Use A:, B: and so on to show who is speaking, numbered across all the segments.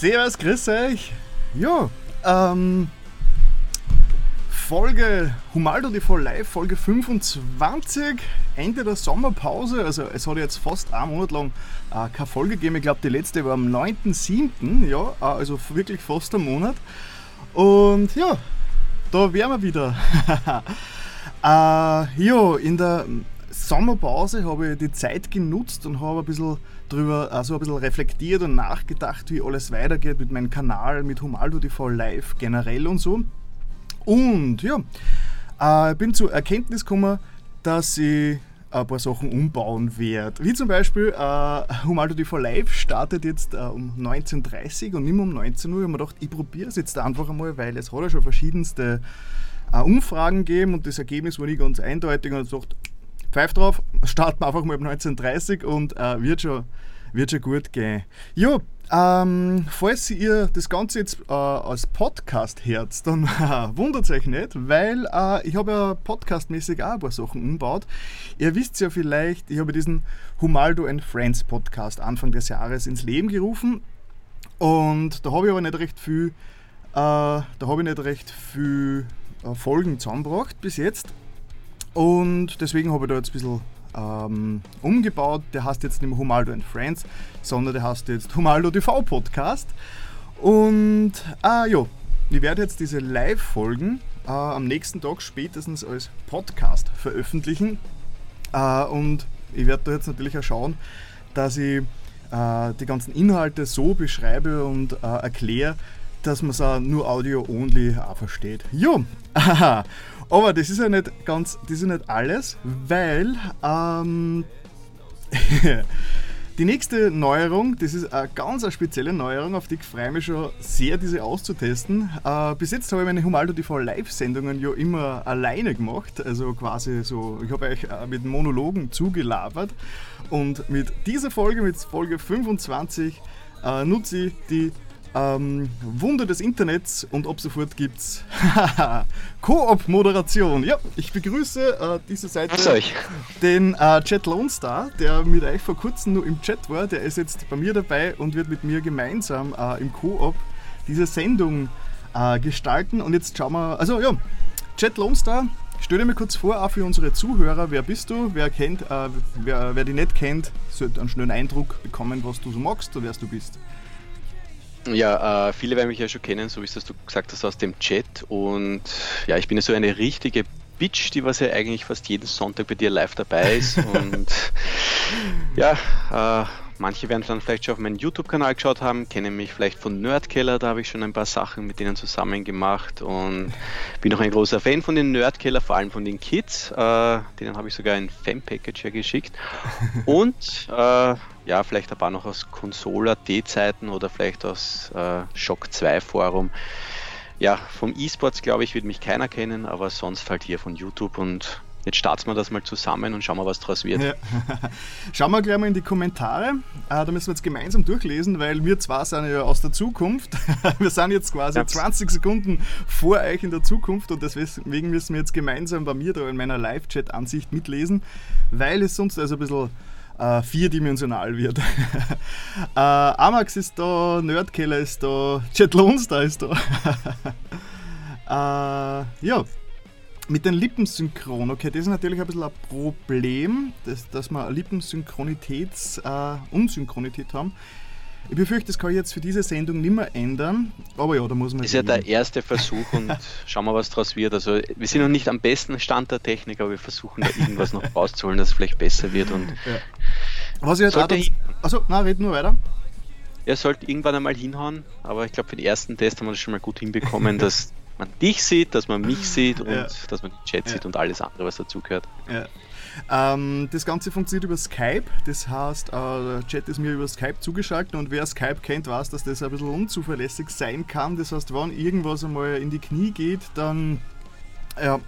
A: Servus, grüß euch. Ja, ähm, Folge Humaldo TV Live, Folge 25, Ende der Sommerpause. Also es hat jetzt fast einen Monat lang äh, keine Folge gegeben. Ich glaube, die letzte war am 9.7., ja, äh, also wirklich fast einen Monat. Und ja, da wären wir wieder. äh, ja, in der Sommerpause habe ich die Zeit genutzt und habe ein bisschen drüber, also ein bisschen reflektiert und nachgedacht, wie alles weitergeht mit meinem Kanal, mit Humaldo TV Live generell und so. Und ja, äh, bin zur Erkenntnis gekommen, dass ich ein paar Sachen umbauen werde. Wie zum Beispiel äh, Humaldo TV Live startet jetzt äh, um 19.30 Uhr und nicht mehr um 19 Uhr. Ich habe mir gedacht, ich probiere es jetzt einfach einmal, weil es hat ja schon verschiedenste äh, Umfragen gegeben und das Ergebnis war nicht ganz eindeutig und ich dachte, pfeif drauf, starten wir einfach mal um 19.30 Uhr und äh, wird, schon, wird schon gut gehen. Ja, ähm, falls ihr das Ganze jetzt äh, als Podcast hört, dann äh, wundert euch nicht, weil äh, ich habe ja podcastmäßig auch ein paar Sachen umgebaut. Ihr wisst ja vielleicht, ich habe diesen Humaldo and Friends Podcast Anfang des Jahres ins Leben gerufen und da habe ich aber nicht recht viel, äh, da habe ich nicht recht viel äh, Folgen zusammengebracht bis jetzt und deswegen habe ich da jetzt ein bisschen ähm, umgebaut. Der heißt jetzt nicht mehr Humaldo and Friends, sondern der heißt jetzt Humaldo TV Podcast. Und ah, ja, ich werde jetzt diese Live-Folgen äh, am nächsten Tag spätestens als Podcast veröffentlichen. Äh, und ich werde da jetzt natürlich auch schauen, dass ich äh, die ganzen Inhalte so beschreibe und äh, erkläre, dass man es nur Audio-only versteht. Jo, aber das ist ja nicht ganz, das ist ja nicht alles, weil ähm, die nächste Neuerung, das ist eine ganz eine spezielle Neuerung, auf die ich freue mich schon sehr, diese auszutesten. Äh, bis jetzt habe ich meine Humaldo TV Live-Sendungen ja immer alleine gemacht, also quasi so, ich habe euch äh, mit Monologen zugelabert und mit dieser Folge, mit Folge 25, äh, nutze ich die ähm, Wunder des Internets und ab sofort gibt's Koop-Moderation. Ja, ich begrüße äh, diese Seite den äh, Chat Lone Star, der mit euch vor kurzem nur im Chat war. Der ist jetzt bei mir dabei und wird mit mir gemeinsam äh, im Koop diese Sendung äh, gestalten. Und jetzt schauen wir, also ja, Chat Lone Star, stell dir mal kurz vor, auch für unsere Zuhörer, wer bist du, wer kennt, äh, wer, wer dich nicht kennt, sollte einen schnellen Eindruck bekommen, was du so magst, wer du bist.
B: Ja, äh, viele werden mich ja schon kennen, so wie es du gesagt hast, aus dem Chat. Und ja, ich bin ja so eine richtige Bitch, die was ja eigentlich fast jeden Sonntag bei dir live dabei ist. und ja, äh, manche werden dann vielleicht schon auf meinen YouTube-Kanal geschaut haben, kennen mich vielleicht von Nerdkeller, da habe ich schon ein paar Sachen mit denen zusammen gemacht und bin auch ein großer Fan von den Nerdkeller, vor allem von den Kids. Äh, denen habe ich sogar ein Fan-Package ja geschickt. Und äh, ja, vielleicht ein paar noch aus Console.at-Zeiten oder vielleicht aus äh, Shock 2 Forum. Ja, vom E-Sports glaube ich, wird mich keiner kennen, aber sonst halt hier von YouTube und jetzt starten wir das mal zusammen und schauen wir, was daraus wird. Ja.
A: Schauen wir gleich mal in die Kommentare. Äh, da müssen wir jetzt gemeinsam durchlesen, weil wir zwar sind ja aus der Zukunft. wir sind jetzt quasi ja. 20 Sekunden vor euch in der Zukunft und deswegen müssen wir jetzt gemeinsam bei mir da in meiner Live-Chat-Ansicht mitlesen, weil es sonst also ein bisschen äh, vierdimensional wird. äh, Amax ist da, Nerdkeller ist da, Jet Lonstar ist da. äh, ja, mit den Lippensynchron, okay, das ist natürlich ein bisschen ein Problem, dass, dass wir Lippensynchronität, äh, Unsynchronität haben. Ich befürchte, das kann ich jetzt für diese Sendung nicht mehr ändern, aber ja, da muss man.
B: Das ist ja der erste Versuch und schauen wir, was daraus wird. Also, wir sind noch nicht am besten Stand der Technik, aber wir versuchen da irgendwas noch rauszuholen, dass es vielleicht besser wird. Und ja.
A: Was ich jetzt halt Also, na, red nur weiter.
B: Er sollte irgendwann einmal hinhauen, aber ich glaube, für den ersten Test haben wir das schon mal gut hinbekommen, dass man dich sieht, dass man mich sieht und ja. dass man den Chat ja. sieht und alles andere, was dazugehört.
A: Ja. Ähm, das Ganze funktioniert über Skype, das heißt, äh, der Chat ist mir über Skype zugeschaltet und wer Skype kennt, weiß, dass das ein bisschen unzuverlässig sein kann. Das heißt, wenn irgendwas einmal in die Knie geht, dann ja,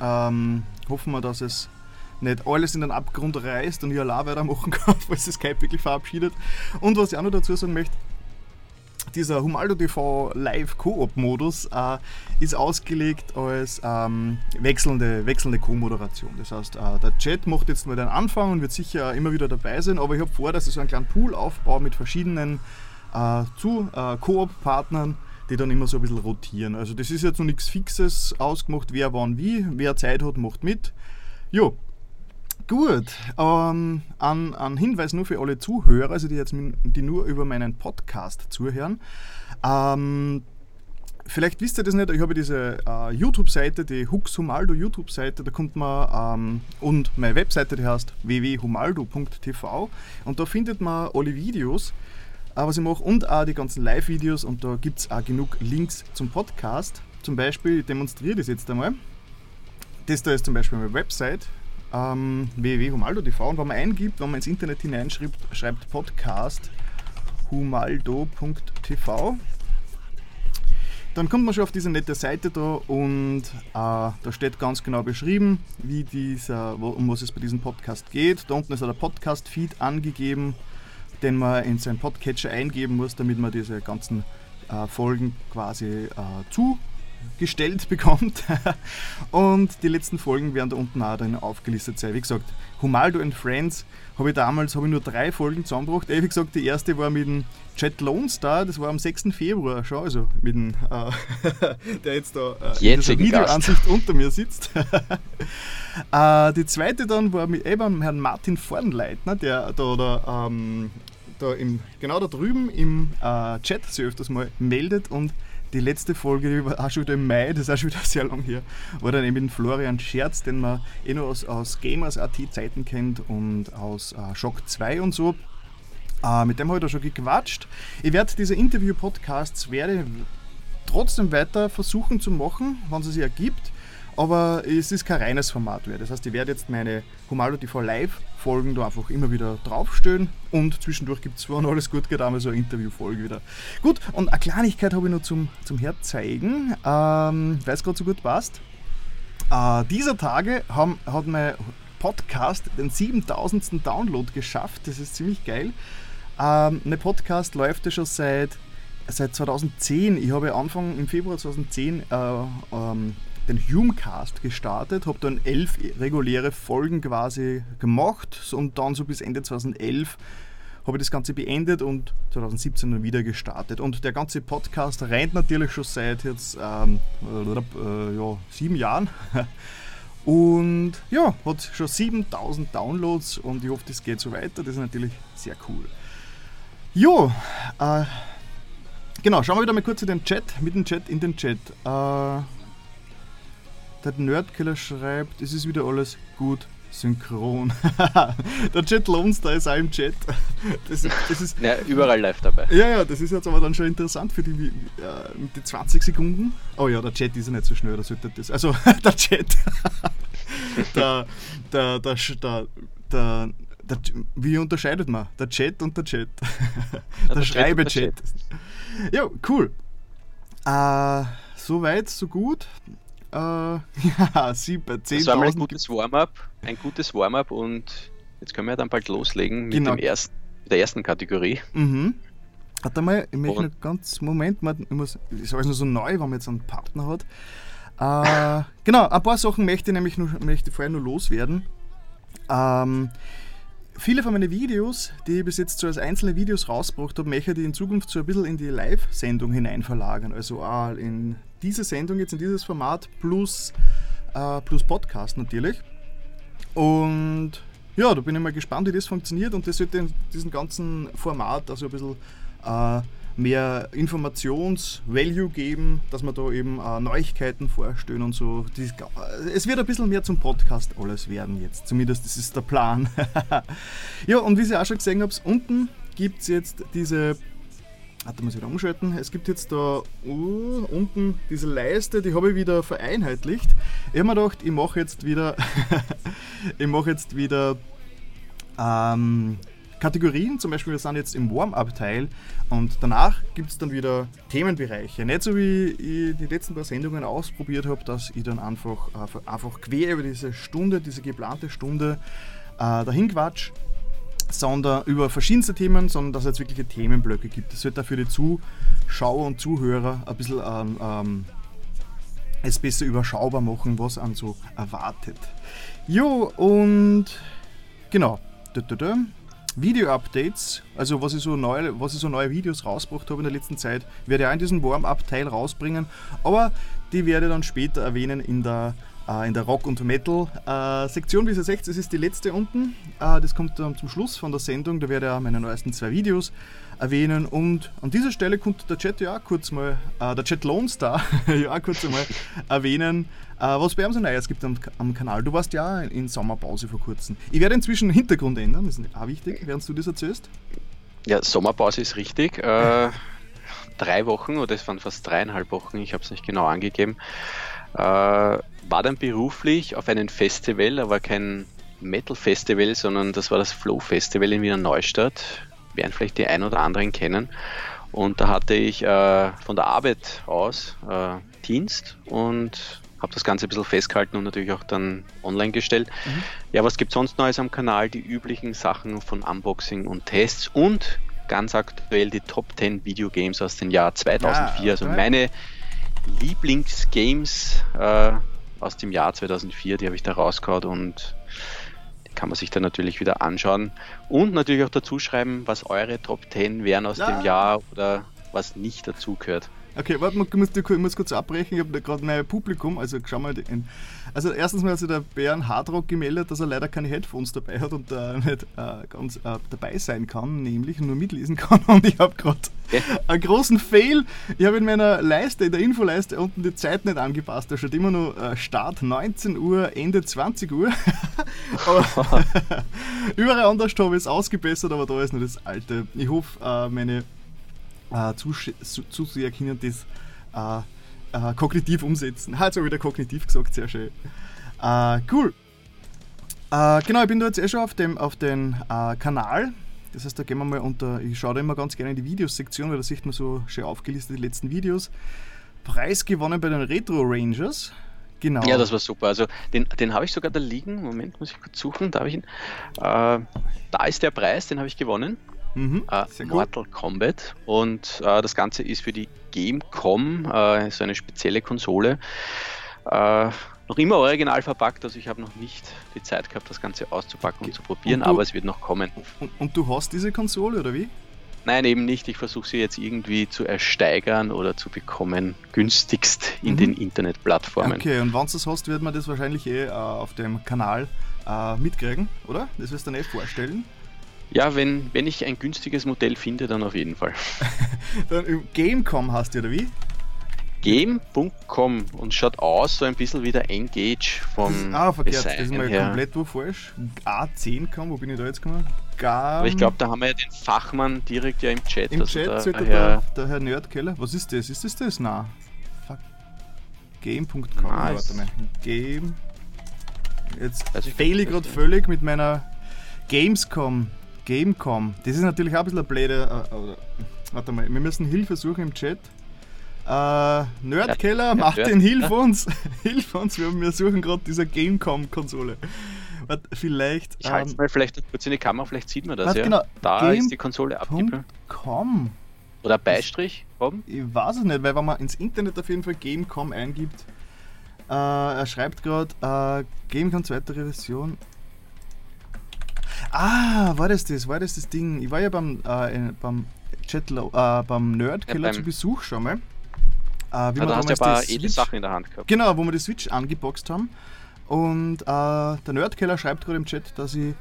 A: ähm, hoffen wir, dass es nicht alles in den Abgrund reißt und ich allein weitermachen kann, falls das Skype wirklich verabschiedet. Und was ich auch noch dazu sagen möchte, dieser Humaldo TV Live Koop-Modus äh, ist ausgelegt als ähm, wechselnde, wechselnde Co-Moderation. Das heißt, äh, der Chat macht jetzt mal den Anfang und wird sicher immer wieder dabei sein, aber ich habe vor, dass ich so einen kleinen Pool aufbaue mit verschiedenen äh, zu äh, Koop-Partnern, die dann immer so ein bisschen rotieren. Also das ist jetzt noch nichts Fixes ausgemacht, wer wann wie, wer Zeit hat, macht mit. Jo, Gut, ähm, ein, ein Hinweis nur für alle Zuhörer, also die jetzt die nur über meinen Podcast zuhören. Ähm, vielleicht wisst ihr das nicht, ich habe diese äh, YouTube-Seite, die Hux Humaldo YouTube-Seite, da kommt man ähm, und meine Webseite, die heißt www.humaldo.tv und da findet man alle Videos, äh, was ich mache und auch die ganzen Live-Videos und da gibt es auch genug Links zum Podcast. Zum Beispiel, ich demonstriere das jetzt einmal. Das da ist zum Beispiel meine Website, ähm, www.humaldo.tv und wenn man eingibt, wenn man ins Internet hineinschreibt, schreibt Podcast humaldo.tv, dann kommt man schon auf diese nette Seite da und äh, da steht ganz genau beschrieben, wie dieser, um was es bei diesem Podcast geht. Da unten ist auch der Podcast-Feed angegeben, den man in seinen Podcatcher eingeben muss, damit man diese ganzen äh, Folgen quasi äh, zu gestellt bekommt. und die letzten Folgen werden da unten auch dann aufgelistet sein. Wie gesagt, Humaldo and Friends habe ich damals habe ich nur drei Folgen zusammengebracht. Wie gesagt, die erste war mit dem Chat Lone Star, das war am 6. Februar schon, also mit dem, äh, der jetzt da äh, in der Videoansicht unter mir sitzt. äh, die zweite dann war mit eben Herrn Martin Vornleitner, der da, da, ähm, da im, genau da drüben im äh, Chat sich öfters mal meldet und die letzte Folge, war auch schon wieder im Mai, das ist auch schon wieder sehr lang her, war dann eben mit Florian Scherz, den man eh nur aus, aus Gamers.at-Zeiten kennt und aus äh, Shock 2 und so. Äh, mit dem habe ich da schon gequatscht. Ich werde diese Interview-Podcasts werde trotzdem weiter versuchen zu machen, wenn es sich ergibt. Aber es ist kein reines Format mehr. Das heißt, ich werde jetzt meine Humalo TV Live-Folgen da einfach immer wieder draufstellen und zwischendurch gibt es, wenn alles gut geht, einmal so eine Interview-Folge wieder. Gut, und eine Kleinigkeit habe ich noch zum, zum Herzeigen, ähm, weil es gerade so gut passt. Äh, dieser Tage haben, hat mein Podcast den 7000. Download geschafft. Das ist ziemlich geil. Ähm, mein Podcast läuft ja schon seit, seit 2010. Ich habe Anfang im Februar 2010 äh, ähm, den Humecast gestartet, habe dann elf reguläre Folgen quasi gemacht und dann so bis Ende 2011 habe ich das Ganze beendet und 2017 dann wieder gestartet. Und der ganze Podcast rennt natürlich schon seit jetzt ähm, äh, ja, sieben Jahren. Und ja, hat schon 7000 Downloads und ich hoffe, das geht so weiter. Das ist natürlich sehr cool. Jo, äh, genau, schauen wir wieder mal kurz in den Chat, mit dem Chat in den Chat. Äh, der Nerdkiller schreibt, es ist wieder alles gut synchron. der Chat Lonstar ist auch im Chat.
B: Das, das ist, ja, überall live dabei.
A: Ja, ja, das ist jetzt aber dann schon interessant für die, äh, die 20 Sekunden. Oh ja, der Chat ist ja nicht so schnell, da sollte das. Also der Chat. der, der, der, der, der, der, wie unterscheidet man? Der Chat und der Chat. der, der Schreibechat. Ja, cool. Äh, so weit, so gut. Äh, ja, sie bei 10.000.
B: Das war mal ein gutes Warm-up, ein gutes Warm-up und jetzt können wir dann bald loslegen mit genau. dem ersten, der ersten Kategorie.
A: Mhm. Warte mal, ich möchte noch ganz, Moment, ich muss, ist alles nur so neu, wenn man jetzt einen Partner hat. Äh, genau, ein paar Sachen möchte ich nämlich nur, möchte vorher nur loswerden. Ähm, viele von meinen Videos, die ich bis jetzt so als einzelne Videos rausgebracht habe, möchte ich in Zukunft so ein bisschen in die Live-Sendung hinein verlagern. Also auch in diese Sendung jetzt in dieses Format plus, äh, plus Podcast natürlich. Und ja, da bin ich mal gespannt, wie das funktioniert und das wird in diesem ganzen Format also ein bisschen äh, mehr Informations-Value geben, dass wir da eben äh, Neuigkeiten vorstellen und so. es wird ein bisschen mehr zum Podcast alles werden jetzt, zumindest das ist der Plan. ja, und wie ihr auch schon gesehen habt, unten gibt es jetzt diese Warte, muss ich wieder umschalten. Es gibt jetzt da uh, unten diese Leiste, die habe ich wieder vereinheitlicht. Ich habe mir gedacht, ich mache jetzt wieder, ich mache jetzt wieder ähm, Kategorien. Zum Beispiel, wir sind jetzt im Warm-up-Teil und danach gibt es dann wieder Themenbereiche. Nicht so wie ich die letzten paar Sendungen ausprobiert habe, dass ich dann einfach, einfach quer über diese Stunde, diese geplante Stunde äh, dahin quatsch sondern über verschiedenste Themen, sondern dass es jetzt wirkliche Themenblöcke gibt. Das wird dafür die Zuschauer und Zuhörer ein bisschen ähm, ähm, es besser überschaubar machen, was an so erwartet. Jo, und genau. Video-Updates, also was ich, so neue, was ich so neue Videos rausgebracht habe in der letzten Zeit, werde ich auch in diesem Warm-Up-Teil rausbringen. Aber die werde ich dann später erwähnen in der, in der Rock- und Metal-Sektion. Wie ihr seht, das ist die letzte unten. Äh, das kommt dann zum Schluss von der Sendung. Da werde ich auch meine neuesten zwei Videos erwähnen. Und an dieser Stelle konnte der Chat ja auch kurz mal, äh, der Chat Lone Star ja auch kurz einmal erwähnen, äh, was bei ihm so Neues gibt am, am, Kanal. Du warst ja in Sommerpause vor kurzem. Ich werde inzwischen den Hintergrund ändern, das ist auch wichtig, während du das erzählst.
B: Ja, Sommerpause ist richtig. Äh, drei Wochen oder es waren fast dreieinhalb Wochen, ich habe es nicht genau angegeben. Äh, war dann beruflich auf einem Festival, aber kein Metal-Festival, sondern das war das Flow Festival in Wiener Neustadt. Werden vielleicht die ein oder anderen kennen. Und da hatte ich äh, von der Arbeit aus äh, Dienst und habe das Ganze ein bisschen festgehalten und natürlich auch dann online gestellt. Mhm. Ja, was gibt es sonst Neues am Kanal? Die üblichen Sachen von Unboxing und Tests und ganz aktuell die Top 10 Videogames aus dem Jahr 2004. Ja, also meine Lieblingsgames äh, aus dem Jahr 2004, die habe ich da rausgehauen und die kann man sich dann natürlich wieder anschauen und natürlich auch dazu schreiben, was eure Top 10 wären aus ja. dem Jahr oder was nicht dazu gehört.
A: Okay, warte, muss, ich muss kurz abbrechen. Ich habe gerade mein Publikum, also schau mal. In, also, erstens mal hat sich der Bären Hardrock gemeldet, dass er leider keine Headphones dabei hat und äh, nicht äh, ganz äh, dabei sein kann, nämlich nur mitlesen kann. Und ich habe gerade okay. einen großen Fail. Ich habe in meiner Leiste, in der Infoleiste unten die Zeit nicht angepasst. Da steht immer nur äh, Start 19 Uhr, Ende 20 Uhr. aber überall anders habe ich es ausgebessert, aber da ist nur das alte. Ich hoffe, äh, meine äh, Zuseher können das äh, äh, kognitiv umsetzen. Hat so wieder kognitiv gesagt, sehr schön. Äh, cool. Äh, genau, ich bin da jetzt eh schon auf dem auf den äh, Kanal. Das heißt, da gehen wir mal unter, ich schaue da immer ganz gerne in die Videosektion, weil da sieht man so schön aufgelistet die letzten Videos. Preis gewonnen bei den Retro Rangers.
B: Genau. Ja, das war super. Also den, den habe ich sogar da liegen. Moment, muss ich kurz suchen. Da habe ich ihn. Äh, da ist der Preis, den habe ich gewonnen. Mhm, äh, Mortal Kombat. Und äh, das Ganze ist für die Gamecom, äh, so eine spezielle Konsole. Äh, noch immer original verpackt, also ich habe noch nicht die Zeit gehabt, das Ganze auszupacken und zu probieren, und du, aber es wird noch kommen.
A: Und, und, du hast diese Konsole oder wie?
B: Nein, eben nicht. Ich versuche sie jetzt irgendwie zu ersteigern oder zu bekommen, günstigst in mhm. den Internetplattformen.
A: Okay, und wenn du es hast, wird man das wahrscheinlich eh äh, auf dem Kanal äh, mitkriegen, oder? Das wirst du dann eh vorstellen.
B: Ja, wenn, wenn ich ein günstiges Modell finde, dann auf jeden Fall.
A: dann Gamecom hast du, oder wie?
B: Game.com und schaut aus so ein bisschen wie der Engage vom
A: Ah, verkehrt, Design das ist mal her. komplett wo falsch. A10 wo bin ich da jetzt gekommen?
B: Gam Aber ich glaube, da haben wir ja den Fachmann direkt ja im Chat.
A: Im also Chat der, sogar der, der Herr Nerdkeller. Was ist das? Ist das das? Na. Game.com. Nice. Warte mal. Game. Jetzt also fehle ich gerade völlig mit meiner Gamescom. Gamecom. Das ist natürlich auch ein bisschen ein blöder. Äh, äh, warte mal, wir müssen Hilfe suchen im Chat. Äh, Nerdkeller, ja, Martin, ja. hilf uns! hilf uns, wir, wir suchen gerade diese Gamecom-Konsole. Vielleicht.
B: Ich halte ähm, mal vielleicht kurz in die Kamera, vielleicht sieht man das. Ja. Genau, da Game. ist die Konsole abgebildet.
A: Com.
B: Oder Beistrich
A: oben? Ich weiß es nicht, weil wenn man ins Internet auf jeden Fall Gamecom eingibt, äh, er schreibt gerade äh, Gamecom zweite Revision. Ah, war das das? War das das Ding? Ich war ja beim, äh, beim, Chatlo, äh, beim Nerdkeller ja, zu Besuch schon mal.
B: Äh, wie ja, da hast ja ein paar edle Sachen in der Hand gehabt.
A: Genau, wo wir die Switch angeboxt haben. Und äh, der Nerdkeller schreibt gerade im Chat, dass ich,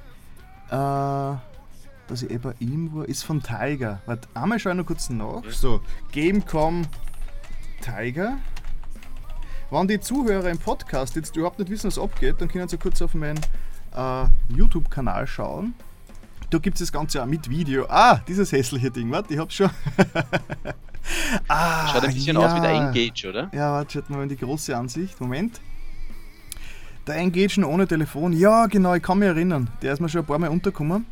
A: äh, dass ich eh bei ihm war, ist von Tiger. Warte, einmal schaue ich noch kurz nach. So, Gamecom Tiger. Wenn die Zuhörer im Podcast jetzt überhaupt nicht wissen, was abgeht, dann können sie kurz auf meinen äh, YouTube-Kanal schauen. Da gibt es das Ganze auch mit Video. Ah, dieses hässliche Ding, warte, ich hab's schon.
B: ah, Schaut ein bisschen ja. aus wie der Engage, oder?
A: Ja, warte, schaut mal in die große Ansicht. Moment. Der Engage ohne Telefon. Ja, genau, ich kann mich erinnern. Der ist mir schon ein paar Mal untergekommen.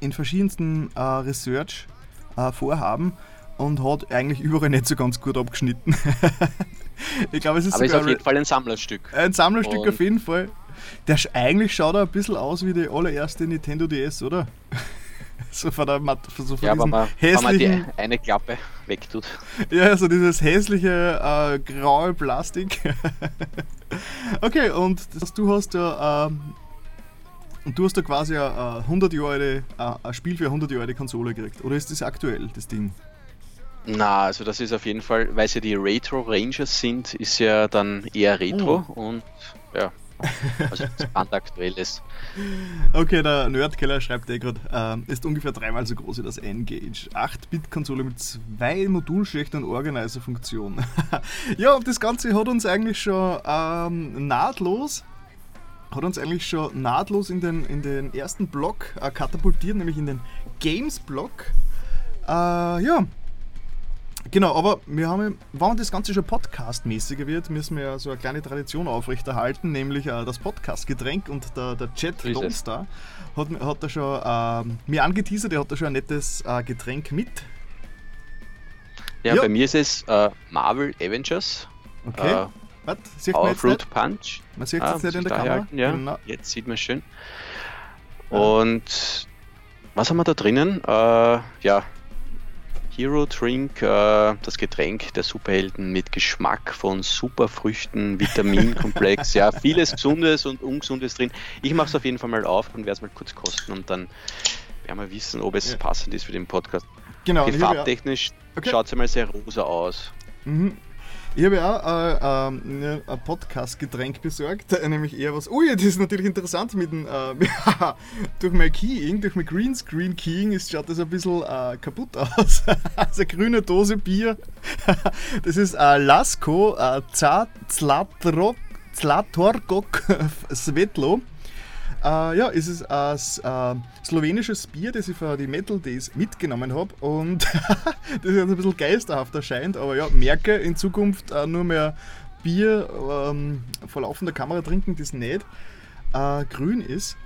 A: In verschiedensten äh, Research-Vorhaben äh, und hat eigentlich überall nicht so ganz gut abgeschnitten.
B: ich glaube, es ist Aber ist auf jeden Fall ein Sammlerstück.
A: Ein Sammlerstück und auf jeden Fall. Der eigentlich schaut er ein bisschen aus wie die allererste Nintendo DS, oder?
B: so von der so von ja, wenn man, hässlichen, wenn man die eine Klappe wegtut.
A: Ja, so dieses hässliche äh, graue Plastik. okay, und das, du hast ja Und du hast da quasi ein, 100 Jahre alte, ein Spiel für eine 100 Jahre alte Konsole gekriegt. Oder ist das aktuell, das Ding?
B: Na, also das ist auf jeden Fall, weil es ja die Retro Rangers sind, ist ja dann eher Retro oh. und ja, also brandaktuelles.
A: Okay, der Nerdkeller schreibt eh gerade, äh, ist ungefähr dreimal so groß wie das N-Gage. 8-Bit-Konsole mit zwei Modulschächten und Organizer-Funktion. ja, das Ganze hat uns eigentlich schon ähm, nahtlos hat uns eigentlich schon nahtlos in den, in den ersten Block äh, katapultiert, nämlich in den Games-Block. Äh, ja, Genau, aber wir haben, wenn das Ganze schon podcastmäßiger wird, müssen wir ja so eine kleine Tradition aufrechterhalten, nämlich äh, das Podcast-Getränk und der, der Chat Domstar hat, hat da schon äh, mir angeteasert, er hat da schon ein nettes äh, Getränk mit.
B: Ja, ja, bei mir ist es äh, Marvel Avengers.
A: Okay. Äh,
B: Was? Sieht man jetzt Fruit nicht? Punch.
A: Man sieht es ah, jetzt nicht in der Kamera.
B: Halten, ja. Genau. Jetzt sieht man es schön. Und was haben wir da drinnen? Äh, ja, Hero Drink, äh, das Getränk der Superhelden mit Geschmack von Superfrüchten, Vitaminkomplex, ja, vieles Gesundes und Ungesundes drin. Ich mache es auf jeden Fall mal auf und werde es mal kurz kosten und dann werden wir wissen, ob es ja. passend ist für den Podcast.
A: Genau.
B: Farbtechnisch okay. schaut es einmal sehr rosa aus.
A: Mhm. Ich habe ja auch äh, äh, ein Podcast-Getränk besorgt, äh, nämlich eher was. Ui, das ist natürlich interessant mit dem. Äh, durch mein Keying, durch mein Greenscreen-Keying ist, schaut das ein bisschen äh, kaputt aus. also eine grüne Dose Bier. das ist äh, Lasko äh, Zlatorgok Svetlo. Äh, ja, es ist ein äh, slowenisches Bier, das ich für die Metal Days mitgenommen habe und das ist ein bisschen geisterhaft erscheint, aber ja, merke in Zukunft äh, nur mehr Bier ähm, vor laufender Kamera trinken, das nicht äh, grün ist.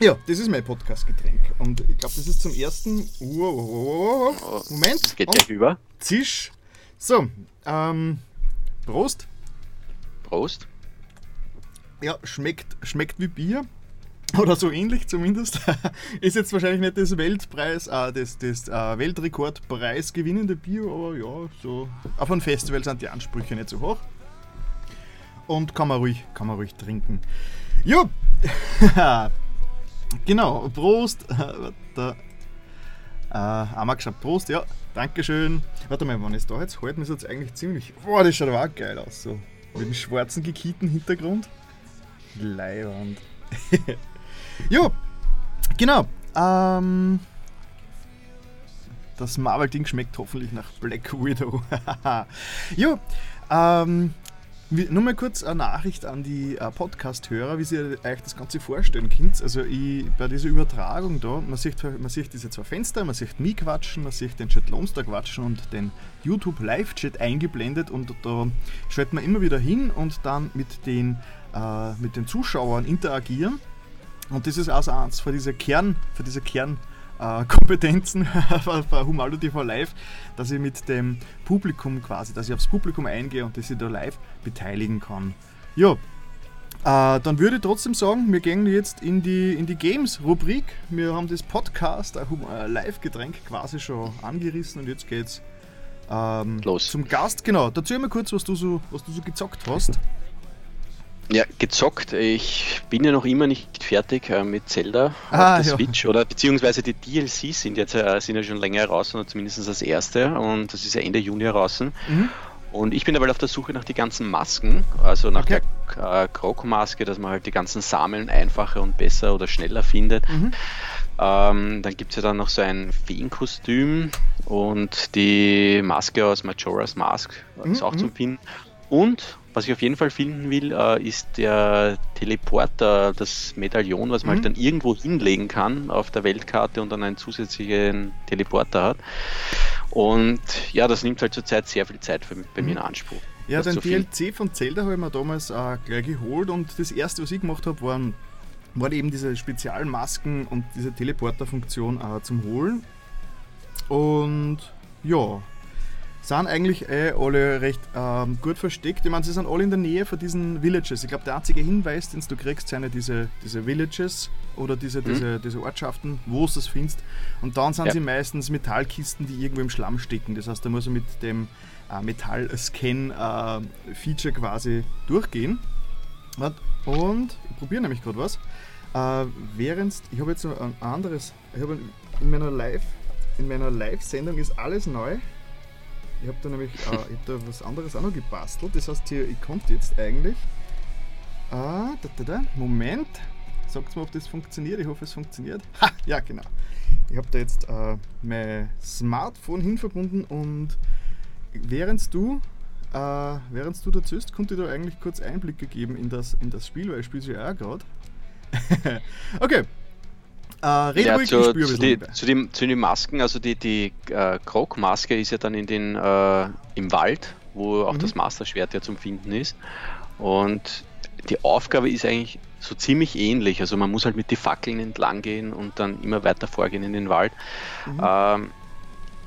A: Ja, das ist mein Podcast-Getränk. Und ich glaube, das ist zum ersten. Moment.
B: Das geht gleich über.
A: Zisch. So, ähm, Prost.
B: Prost.
A: Ja, schmeckt, schmeckt wie Bier. Oder so ähnlich zumindest. ist jetzt wahrscheinlich nicht das Weltpreis, äh, das, das äh, Weltrekordpreis gewinnende Bier, aber ja, so. Auf einem Festival sind die Ansprüche nicht so hoch. Und kann man ruhig, kann man ruhig trinken. Jo! genau, Prost! da, äh, einmal gesagt, Prost, ja, Dankeschön. Warte mal, wann ist da jetzt? Heute ist jetzt eigentlich ziemlich. Boah, das schaut aber auch geil aus, so. Mit dem schwarzen gekieten Hintergrund. Leihwand. Jo, genau. Ähm, das Marvel-Ding schmeckt hoffentlich nach Black Widow. jo, ähm, nur mal kurz eine Nachricht an die äh, Podcast-Hörer, wie sie euch das Ganze vorstellen könnt. Also ich, bei dieser Übertragung da, man sieht, man sieht diese zwei Fenster, man sieht mich quatschen, man sieht den Chat Lomster quatschen und den YouTube Live-Chat eingeblendet und da schaltet man immer wieder hin und dann mit den, äh, mit den Zuschauern interagieren. Und das ist also eins von diesen Kern, von dieser Kernkompetenzen äh, bei Humalo TV Live, dass ich mit dem Publikum quasi, dass ich aufs Publikum eingehe und dass ich da live beteiligen kann. Ja, äh, dann würde ich trotzdem sagen, wir gehen jetzt in die, in die Games-Rubrik. Wir haben das Podcast, ein äh, Live-Getränk quasi schon angerissen und jetzt geht's ähm, Los. zum Gast. Genau, erzähl mal kurz, was du so, was du so gezockt hast.
B: Ja, gezockt. Ich bin ja noch immer nicht fertig äh, mit Zelda ah, auf der ja. Switch oder beziehungsweise die DLCs sind jetzt äh, sind ja schon länger raus, oder zumindest das erste und das ist ja Ende Juni draußen. Mhm. Und ich bin aber auf der Suche nach den ganzen Masken, also nach okay. der äh, Kroko-Maske, dass man halt die ganzen Sameln einfacher und besser oder schneller findet. Mhm. Ähm, dann gibt es ja dann noch so ein Feenkostüm und die Maske aus Majora's Mask mhm. ist auch mhm. zum Finden. Und was ich auf jeden Fall finden will, äh, ist der Teleporter, das Medaillon, was man halt mhm. halt dann irgendwo hinlegen kann auf der Weltkarte und dann einen zusätzlichen Teleporter hat. Und ja, das nimmt halt zurzeit sehr viel Zeit für, bei mhm. mir in Anspruch.
A: Ja, den DLC von Zelda habe ich mir damals äh, gleich geholt und das erste, was ich gemacht habe, waren, waren eben diese Spezialmasken und diese Teleporter-Funktion äh, zum Holen. Und ja, sind eigentlich eh alle recht ähm, gut versteckt. Ich meine, sie sind alle in der Nähe von diesen Villages. Ich glaube, der einzige Hinweis, den du kriegst, sind ja diese, diese Villages oder diese, mhm. diese, diese Ortschaften, wo du das findest. Und dann sind ja. sie meistens Metallkisten, die irgendwo im Schlamm stecken. Das heißt, da muss man mit dem äh, Metall-Scan-Feature äh, quasi durchgehen. Und ich probiere nämlich gerade was. Äh, während, ich habe jetzt noch ein anderes, ich habe in meiner Live, in meiner Live-Sendung ist alles neu. Ich habe da nämlich, äh, hab da was anderes auch noch gebastelt. Das heißt hier, ich konnte jetzt eigentlich, äh, da, da, da, Moment, sagt mir, ob das funktioniert. Ich hoffe, es funktioniert. Ha, ja genau. Ich habe da jetzt äh, mein Smartphone hinverbunden und während du äh, während du dazust, konnte ich da eigentlich kurz Einblicke geben in das, in das Spiel, weil ich spiele es ja auch gerade. okay.
B: Äh, red ja, ruhig, zu, zu, die, zu, dem, zu, den Masken, also die, die äh, Krog-Maske ist ja dann in den, äh, im Wald, wo auch mhm. das Masterschwert ja zum Finden ist. Und die Aufgabe ist eigentlich so ziemlich ähnlich. Also man muss halt mit den Fackeln entlang gehen und dann immer weiter vorgehen in den Wald. Mhm. Ähm,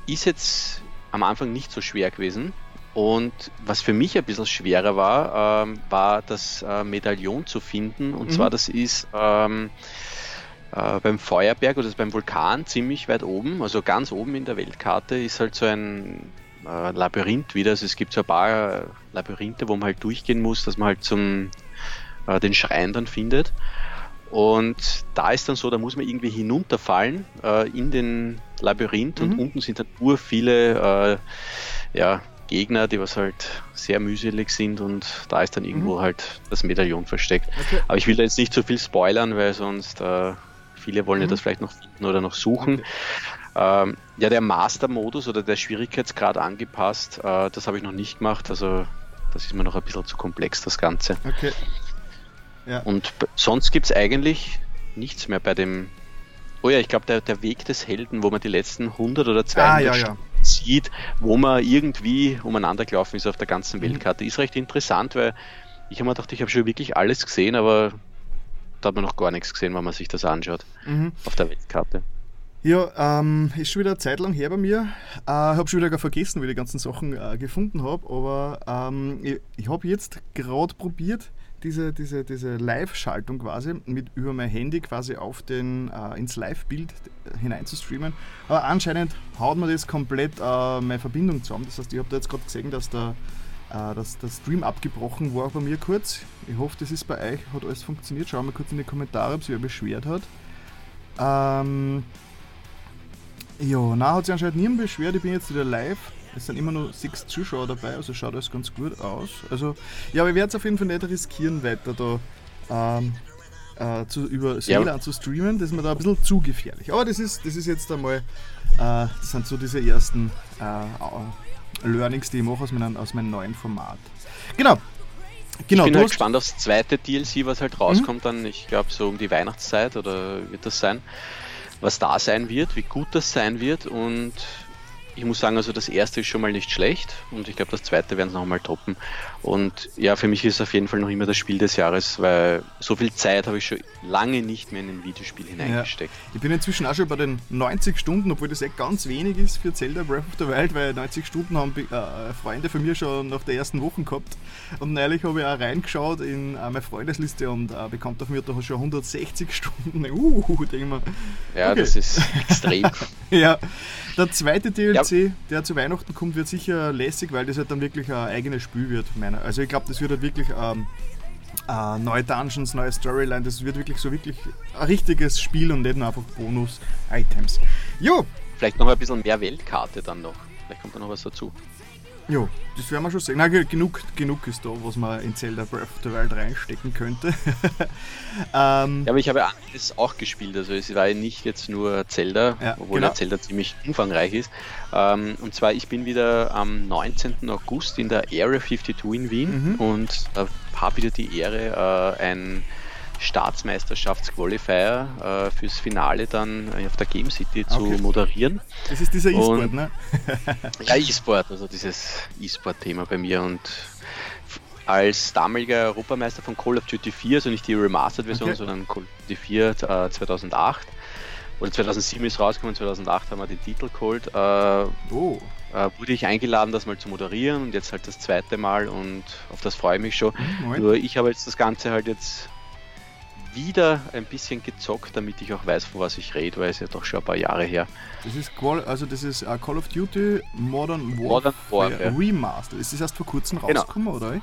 B: ist jetzt am Anfang nicht so schwer gewesen. Und was für mich ein bisschen schwerer war, ähm, war das äh, Medaillon zu finden. Und mhm. zwar, das ist ähm, äh, beim Feuerberg oder beim Vulkan ziemlich weit oben, also ganz oben in der Weltkarte ist halt so ein äh, Labyrinth wieder. Also es gibt so ein paar Labyrinthe, wo man halt durchgehen muss, dass man halt zum äh, den Schrein dann findet. Und da ist dann so, da muss man irgendwie hinunterfallen äh, in den Labyrinth mhm. und unten sind dann ur viele äh, ja, Gegner, die was halt sehr mühselig sind und da ist dann irgendwo mhm. halt das Medaillon versteckt. Okay. Aber ich will da jetzt nicht zu so viel spoilern, weil sonst äh, viele wollen mhm. ja das vielleicht noch finden oder noch suchen. Okay. Ähm, ja, der Master-Modus oder der Schwierigkeitsgrad angepasst, äh, das habe ich noch nicht gemacht. Also das ist mir noch ein bisschen zu komplex, das Ganze. Okay. Ja. Und sonst gibt es eigentlich nichts mehr bei dem. Oh ja, ich glaube, der, der Weg des Helden, wo man die letzten 100 oder 200 ah, ja, ja sieht, wo man irgendwie umeinander gelaufen ist auf der ganzen mhm. Weltkarte. Ist recht interessant, weil ich habe mir gedacht, ich habe schon wirklich alles gesehen, aber da hat man noch gar nichts gesehen, wenn man sich das anschaut mhm. auf der Weltkarte.
A: Ja, ähm, ist schon wieder eine Zeit lang her bei mir. Ich äh, habe schon wieder gar vergessen, wie ich die ganzen Sachen äh, gefunden habe, aber ähm, ich, ich habe jetzt gerade probiert, diese, diese, diese Live-Schaltung quasi mit über mein Handy quasi auf den, äh, ins Live-Bild hineinzustreamen. Aber anscheinend haut mir das komplett äh, meine Verbindung zusammen. Das heißt, ich habe da jetzt gerade gesehen, dass der, äh, dass der Stream abgebrochen war bei mir kurz. Ich hoffe, das ist bei euch, hat alles funktioniert. Schauen wir kurz in die Kommentare, ob sich wer beschwert hat. Ähm, ja, na hat sich anscheinend niemand beschwert. Ich bin jetzt wieder live. Es sind immer nur sechs Zuschauer dabei, also schaut alles ganz gut aus. Also, ja, aber ich werde es auf jeden Fall nicht riskieren, weiter da ähm, äh, zu, über Seeland ja. zu streamen. Das ist mir da ein bisschen zu gefährlich. Aber das ist, das ist jetzt einmal, äh, das sind so diese ersten äh, Learnings, die ich mache aus meinem, aus meinem neuen Format. Genau.
B: Genau, ich bin halt gespannt aufs zweite DLC, was halt rauskommt mhm. dann, ich glaube so um die Weihnachtszeit oder wird das sein, was da sein wird, wie gut das sein wird und ich muss sagen, also das erste ist schon mal nicht schlecht und ich glaube, das zweite werden sie noch mal toppen. Und ja, für mich ist es auf jeden Fall noch immer das Spiel des Jahres, weil so viel Zeit habe ich schon lange nicht mehr in ein Videospiel hineingesteckt. Ja.
A: Ich bin inzwischen auch schon bei den 90 Stunden, obwohl das echt ganz wenig ist für Zelda Breath of the Wild, weil 90 Stunden haben äh, Freunde von mir schon nach der ersten Woche gehabt. Und neulich habe ich auch reingeschaut in äh, meine Freundesliste und äh, Bekannter von mir hat schon 160 Stunden. Uh, denke mal.
B: Ja, okay. das ist extrem.
A: ja. Der zweite DLC, ja. der zu Weihnachten kommt, wird sicher lässig, weil das halt dann wirklich ein eigenes Spiel wird. Meiner. Also ich glaube, das wird halt wirklich ähm, äh, neue Dungeons, neue Storyline. Das wird wirklich so wirklich ein richtiges Spiel und nicht nur einfach Bonus-Items.
B: Jo! Vielleicht noch ein bisschen mehr Weltkarte dann noch. Vielleicht kommt da noch was dazu.
A: Ja, das werden wir schon sehen. Na, genug, genug ist da, was man in Zelda Breath of the Wild reinstecken könnte.
B: ähm, ja, aber ich habe alles auch gespielt. Also es war ja nicht jetzt nur Zelda, ja, obwohl genau. Zelda ziemlich umfangreich ist. Ähm, und zwar, ich bin wieder am 19. August in der Area 52 in Wien mhm. und habe wieder die Ehre, äh, ein Staatsmeisterschaftsqualifier äh, fürs Finale dann auf der Game City zu okay. moderieren.
A: Das ist dieser E-Sport, ne?
B: ja, E-Sport, also dieses E-Sport-Thema bei mir und als damaliger Europameister von Call of Duty 4, also nicht die Remastered-Version, okay. sondern Call of Duty 4 äh, 2008 oder 2007 ist rausgekommen, 2008 haben wir den Titel geholt. Äh, oh. äh, wurde ich eingeladen, das mal zu moderieren und jetzt halt das zweite Mal und auf das freue ich mich schon. Moment. Nur ich habe jetzt das Ganze halt jetzt wieder ein bisschen gezockt, damit ich auch weiß, von was ich rede, weil es ja doch schon ein paar Jahre her.
A: Das ist, also das ist uh, Call of Duty Modern Warfare, Modern Warfare. Remastered. Ist das erst vor kurzem genau. rausgekommen, genau. oder?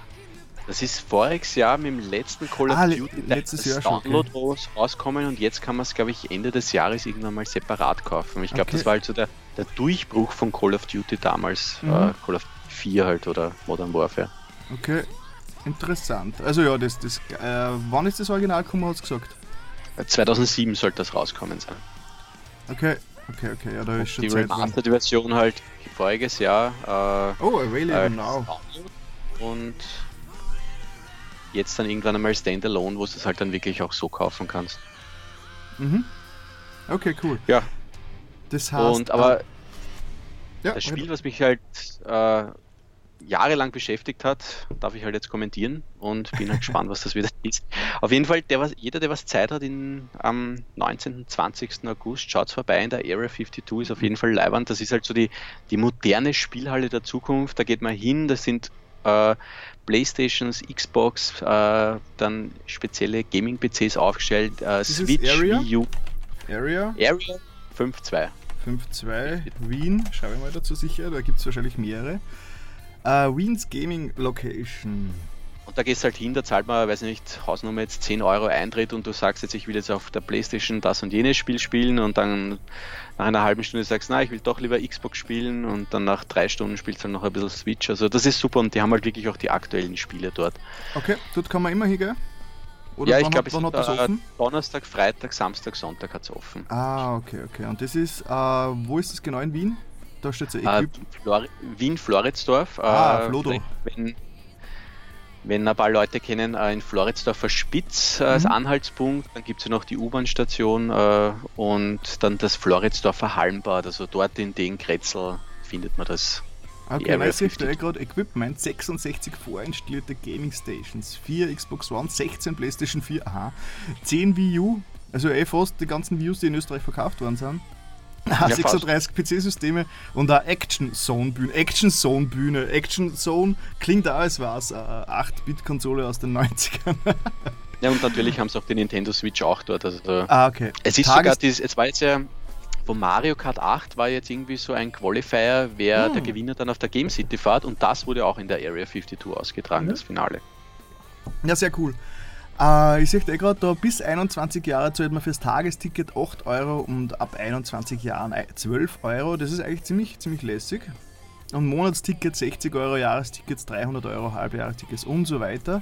B: Das ist voriges Jahr mit dem letzten Call of
A: Ah, le-
B: Duty
A: letztes Jahr
B: das
A: schon, okay.
B: Download raus- rauskommen und jetzt kann man es, glaube ich, Ende des Jahres irgendwann mal separat kaufen. Ich glaube,
A: Okay.
B: das war halt so der, der Durchbruch von Call of Duty damals.
A: Mhm.
B: Äh, Call of 4 halt oder Modern Warfare.
A: Okay, interessant. Also ja, das, das, äh, wann ist das Original gekommen, hast du gesagt?
B: Äh, 2007 sollte das rauskommen sein.
A: Okay, okay, okay, ja, da ist schon
B: Die. Remastered-Version halt voriges Jahr. Äh,
A: Oh, available
B: äh,
A: now.
B: Und jetzt dann irgendwann einmal Standalone, wo du es halt dann wirklich auch so kaufen kannst.
A: Mhm. Okay, cool.
B: Ja.
A: Das heißt,
B: und aber
A: äh, ja,
B: das Spiel, was mich halt äh, jahrelang beschäftigt hat, darf ich halt jetzt kommentieren und bin halt gespannt, was das wieder ist. Auf jeden Fall, der, was, jeder, der was Zeit hat, in, am 19. 20. August, schaut vorbei in der Area 52, ist auf jeden Fall leibend. Das ist halt so die, die moderne Spielhalle der Zukunft. Da geht man hin, das sind äh, Playstations, Xbox, äh, dann spezielle Gaming-PCs aufgestellt, äh, Switch,
A: Area?
B: Wii U,
A: Area
B: Area 5.2.
A: 5.2 Wien, schauen wir mal dazu sicher, da gibt es wahrscheinlich mehrere. Äh, Wiens Gaming Location.
B: Und da gehst du halt hin, da zahlt man, weiß nicht, Hausnummer jetzt 10 Euro Eintritt und du sagst jetzt, ich will jetzt auf der Playstation das und jenes Spiel spielen und dann nach einer halben Stunde sagst, na, ich will doch lieber Xbox spielen und dann nach drei Stunden spielst du dann noch ein bisschen Switch. Also das ist super und die haben halt wirklich auch die aktuellen Spiele dort.
A: Okay, dort kann man immer hingehen? Oder
B: ja, ich glaube, es
A: hat das offen?
B: Donnerstag, Freitag, Samstag, Sonntag hat es offen.
A: Ah, okay, okay. Und das ist, äh, wo ist das genau in Wien? Da steht so
B: Äh,
A: Equip.
B: Flor Wien, Floridsdorf.
A: Ah,
B: äh,
A: Flodo.
B: Wenn, wenn ein paar Leute kennen, äh, in Floridsdorfer Spitz äh, als
A: Mhm.
B: Anhaltspunkt, dann gibt es ja noch die U-Bahn-Station äh, und dann das Floridsdorfer Hallenbad, also dort in den Kretzel findet man das.
A: Okay, nein, ich
B: 52.
A: gerade Equipment, 66 vorinstallierte Gaming Stations, 4 Xbox One, 16 PlayStation 4, aha, 10 Wii U, also eh fast die ganzen Wii Us, die in Österreich verkauft worden sind. Ah,
B: Ja,
A: 36 PC-Systeme und eine Action Zone Bühne. Action Zone Bühne. Action Zone klingt auch, als wäre es eine 8-Bit-Konsole aus den 90ern.
B: Ja, und natürlich haben sie auch die Nintendo Switch auch dort. Also
A: ah, okay.
B: es ist
A: Tages-
B: sogar, dieses, es war jetzt ja, von Mario Kart 8 war jetzt irgendwie so ein Qualifier, wer
A: Hm.
B: der Gewinner dann auf der Game City fährt und das wurde auch in der Area 52 ausgetragen,
A: Mhm.
B: das Finale.
A: Ja, sehr cool. Äh, ich sehe eh gerade, da bis 21 Jahre zahlt man fürs Tagesticket 8 Euro und ab 21 Jahren ei- 12 Euro. Das ist eigentlich ziemlich, ziemlich lässig. Und Monatsticket 60 Euro, Jahrestickets 300 Euro, Halbjahrestickets und so weiter.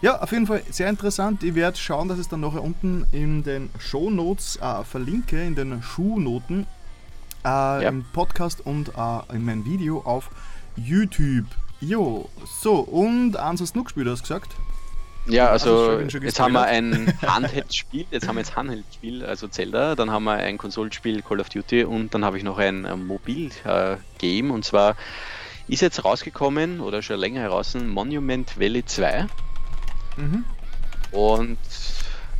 A: Ja, auf jeden Fall sehr interessant. Ich werde schauen, dass ich es dann nachher unten in den Show Notes äh, verlinke, in den Schuhnoten, äh, im Podcast und äh, in mein Video auf YouTube. Jo, so, und ansonsten noch gespielt, hast du gesagt?
B: Ja, also
A: schon
B: jetzt haben wir ein Handheld-Spiel, jetzt haben wir jetzt Handheld-Spiel, also Zelda, dann haben wir ein Konsolenspiel Call of Duty und dann habe ich noch ein Mobil-Game und zwar ist jetzt rausgekommen oder schon länger heraus Monument Valley 2
A: Mhm.
B: und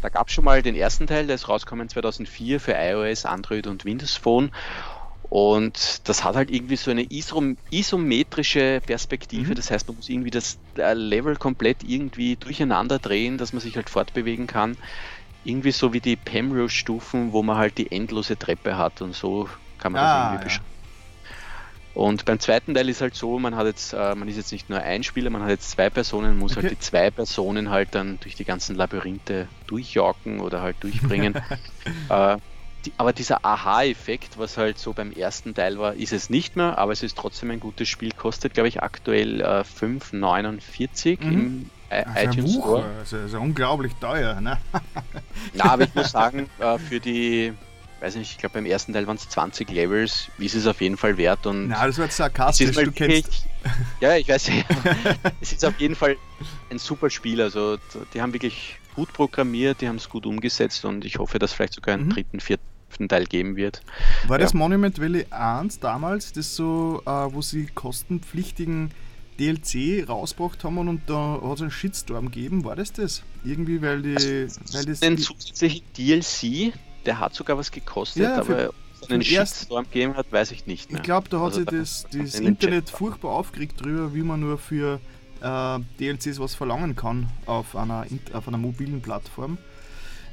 B: da gab es schon mal den ersten Teil, der ist rausgekommen 2004 für iOS, Android und Windows Phone und das hat halt irgendwie so eine isom isometrische Perspektive.
A: Mhm.
B: Das heißt, man muss irgendwie das äh, Level komplett irgendwie durcheinander drehen, dass man sich halt fortbewegen kann. Irgendwie so wie die Pemrose-Stufen, wo man halt die endlose Treppe hat und so kann man
A: Ah,
B: das irgendwie
A: ja.
B: beschreiben. Und beim zweiten Teil ist halt so, man hat jetzt, äh, man ist jetzt nicht nur ein Spieler, man hat jetzt zwei Personen, muss halt die zwei Personen halt dann durch die ganzen Labyrinthe durchjagen oder halt durchbringen. äh, die, aber dieser Aha-Effekt, was halt so beim ersten Teil war, ist es nicht mehr, aber es ist trotzdem ein gutes Spiel. Kostet, glaube ich, aktuell äh, 5,49
A: Mhm.
B: im i-
A: Also ein
B: iTunes Store.
A: also, also unglaublich teuer, ne?
B: Na, aber ich muss sagen, äh, für die, weiß nicht, ich glaube beim ersten Teil waren es 20 Levels, ist es auf jeden Fall wert und
A: Na, das war sarkastisch, du kennst.
B: wirklich, ja, ich weiß ja, es ist auf jeden Fall ein super Spiel, also die haben wirklich gut programmiert, die haben es gut umgesetzt und ich hoffe, dass vielleicht sogar einen
A: Mhm.
B: dritten, vierten Teil geben wird.
A: War
B: Ja.
A: das Monument Valley 1 damals, das so, äh, wo sie kostenpflichtigen DLC rausgebracht haben und da hat es einen Shitstorm gegeben? War das das? Irgendwie, weil die. Weil das
B: Den
A: die-
B: zusätzlichen DLC, der hat sogar was gekostet,
A: Ja,
B: aber einen Shitstorm gegeben hat, weiß ich nicht mehr.
A: Ich glaube, da hat
B: Also
A: sich
B: da-
A: das, das Internet furchtbar aufgeregt drüber, wie man nur für äh, DLCs was verlangen kann auf einer, auf einer mobilen Plattform.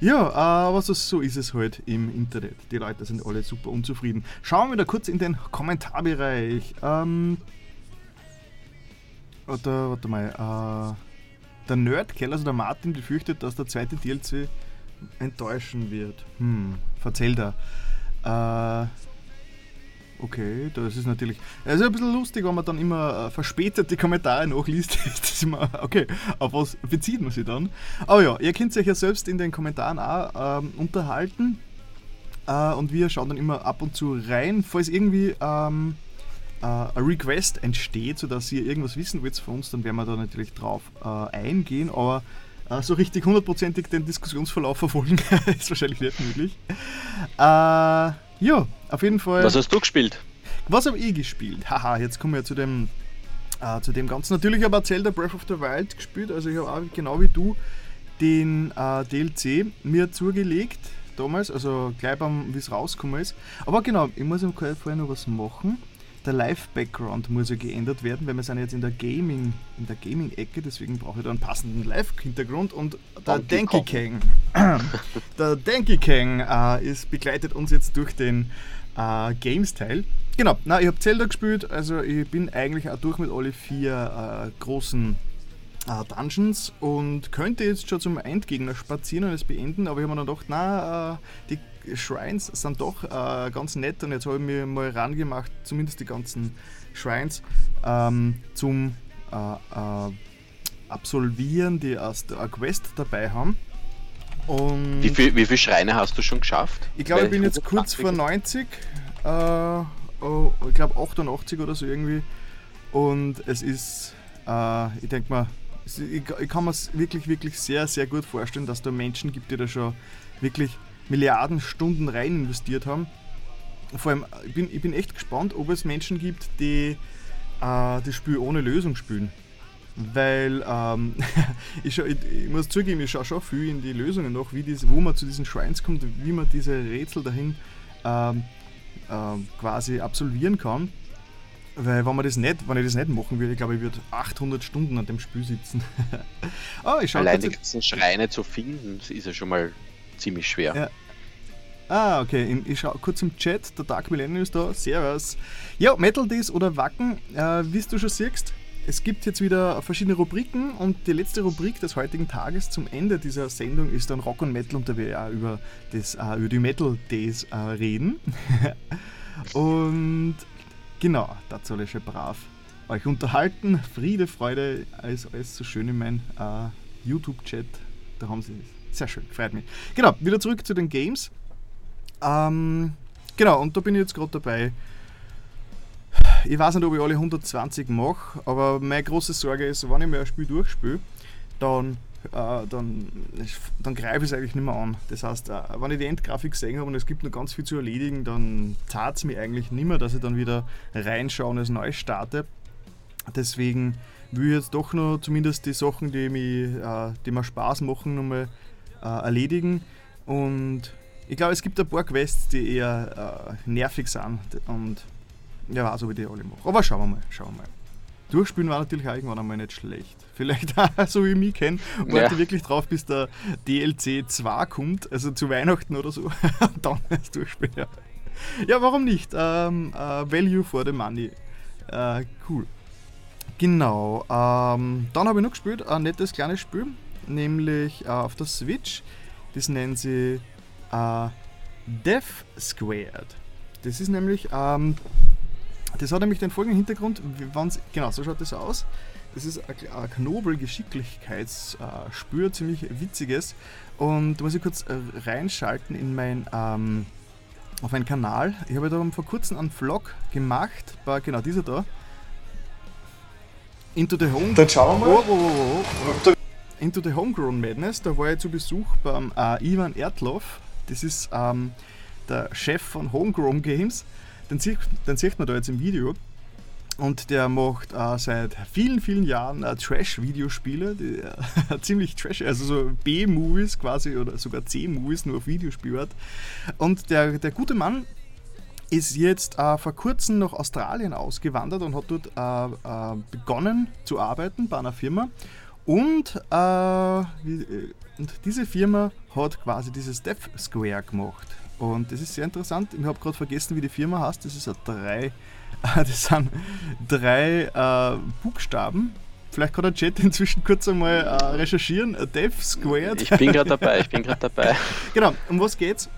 A: Ja, äh, aber so, so ist es halt im Internet. Die Leute sind alle super unzufrieden. Schauen wir wieder kurz in den Kommentarbereich. Ähm, warte, warte mal. Äh, der Nerdkerl, also der Martin, befürchtet, dass der zweite DLC enttäuschen wird. Hm, verzählt er. Äh, Okay, das ist natürlich. Es ist ein bisschen lustig, wenn man dann immer äh, verspätet die Kommentare nachliest. das immer, okay, auf was bezieht man sich dann? Aber ja, ihr könnt euch ja selbst in den Kommentaren auch ähm, unterhalten. Äh, und wir schauen dann immer ab und zu rein. Falls irgendwie ähm, äh, ein Request entsteht, sodass ihr irgendwas wissen wollt von uns, dann werden wir da natürlich drauf äh, eingehen. Aber äh, so richtig hundertprozentig den Diskussionsverlauf verfolgen ist wahrscheinlich nicht möglich. Äh, ja, auf jeden Fall.
B: Was hast du gespielt?
A: Was habe ich gespielt? Haha, jetzt kommen wir zu dem, äh, zu dem Ganzen. Natürlich habe ich Zelda Breath of the Wild gespielt, also ich habe auch genau wie du den äh, DLC mir zugelegt damals, also gleich beim, wie es rausgekommen ist. Aber genau, ich muss im vorher noch was machen. Der Live-Background muss ja geändert werden, weil wir sind jetzt in der Gaming, in der Gaming-Ecke, deswegen brauche ich da einen passenden Live-Hintergrund und der Donkey Kang, der Donkey Kang äh, ist, begleitet uns jetzt durch den äh, Games-Teil. Genau, na, ich habe Zelda gespielt, also ich bin eigentlich auch durch mit alle vier äh, großen äh, Dungeons und könnte jetzt schon zum Endgegner spazieren und es beenden, aber ich habe mir dann gedacht, na, äh, die Shrines sind doch äh, ganz nett und jetzt habe ich mir mal rangemacht, zumindest die ganzen Shrines ähm, zum äh, äh, Absolvieren, die aus der Quest dabei haben.
B: Und wie, viel, wie viele Schreine hast du schon geschafft?
A: Ich glaube, ich bin jetzt kurz vor 90. Äh, oh, ich glaube 88 oder so irgendwie. Und es ist, äh, ich denke mal, ich, ich kann mir es wirklich, wirklich sehr, sehr gut vorstellen, dass da Menschen gibt, die da schon wirklich Milliarden Stunden rein investiert haben. Vor allem, ich bin, ich bin echt gespannt, ob es Menschen gibt, die äh, das Spiel ohne Lösung spielen. Weil ähm, ich, ich, ich, muss zugeben, ich schaue schon viel in die Lösungen noch, wie dies, wo man zu diesen Shrines kommt, wie man diese Rätsel dahin ähm, ähm, quasi absolvieren kann. Weil wenn, man das nicht, wenn ich das nicht machen würde, ich glaube, ich würde 800 Stunden an dem Spiel sitzen.
B: oh, ich Allein die ganzen Schreine zu finden, ist ja schon mal ziemlich schwer. Ja.
A: Ah, okay. Ich schaue kurz im Chat. Der Dark Millennium ist da. Servus. Ja, Metal Days oder Wacken, äh, wie du schon siehst, es gibt jetzt wieder verschiedene Rubriken und die letzte Rubrik des heutigen Tages zum Ende dieser Sendung ist dann Rock und Metal und da wir ja über, das, äh, über die Metal Days äh, reden. und genau, dazu soll ich schon brav euch unterhalten. Friede, Freude, alles, alles so schön in meinem äh, YouTube-Chat. Da haben sie sehr schön, freut mich. Genau, wieder zurück zu den Games. Ähm, genau, und da bin ich jetzt gerade dabei. Ich weiß nicht, ob ich alle 120 mache, aber meine große Sorge ist, wenn ich mir ein Spiel durchspiele, dann, äh, dann, dann greife ich es eigentlich nicht mehr an. Das heißt, äh, wenn ich die Endgrafik gesehen habe und es gibt noch ganz viel zu erledigen, dann zahlt es mir eigentlich nicht mehr, dass ich dann wieder reinschaue und es neu starte. Deswegen will ich jetzt doch noch zumindest die Sachen, die, mich, äh, die mir Spaß machen, nochmal äh, erledigen. Und ich glaube, es gibt ein paar Quests, die eher äh, nervig sind. Und ja, weiß, ob ich die alle mache. Aber schauen wir mal, schauen wir mal. Durchspielen war natürlich auch irgendwann einmal nicht schlecht. Vielleicht auch, so wie ich mich kenne, warte ja. wirklich drauf, bis der DLC 2 kommt, also zu Weihnachten oder so. Dann erst durchspielen. Ja. ja, warum nicht? Ähm, äh, value for the money. Äh, cool. Genau. Ähm, dann habe ich noch gespielt, ein nettes kleines Spiel nämlich äh, auf der Switch. Das nennen sie äh, Death Squared. Das ist nämlich, ähm, das hat nämlich den folgenden Hintergrund, genau, so schaut das aus. Das ist ein, Knobel-Geschicklichkeitsspiel, ziemlich witziges. Und da muss ich kurz äh, reinschalten in mein, ähm, auf meinen Kanal. Ich habe da vor kurzem einen Vlog gemacht, bei genau dieser da. Into the Home.
B: Dann schauen wir mal. Oh, oh, oh.
A: Into the Homegrown Madness, da war ich zu Besuch beim äh, Ivan Erdloff. Das ist ähm, der Chef von Homegrown Games. Den sieht, den sieht man da jetzt im Video. Und der macht äh, seit vielen, vielen Jahren äh, Trash-Videospiele, äh, ziemlich trash, also so B-Movies quasi oder sogar C-Movies nur auf Videospielart. Und der, der gute Mann ist jetzt äh, vor kurzem nach Australien ausgewandert und hat dort äh, äh, begonnen zu arbeiten bei einer Firma und, äh, äh, und diese Firma hat quasi dieses Death Square gemacht. Und das ist sehr interessant. Ich habe gerade vergessen, wie die Firma heißt. Das ist ein drei, das sind drei äh, Buchstaben Vielleicht kann der Chat inzwischen kurz einmal äh, recherchieren. Dev Squared.
B: Ich bin gerade dabei, ich bin gerade dabei.
A: genau, um was geht's?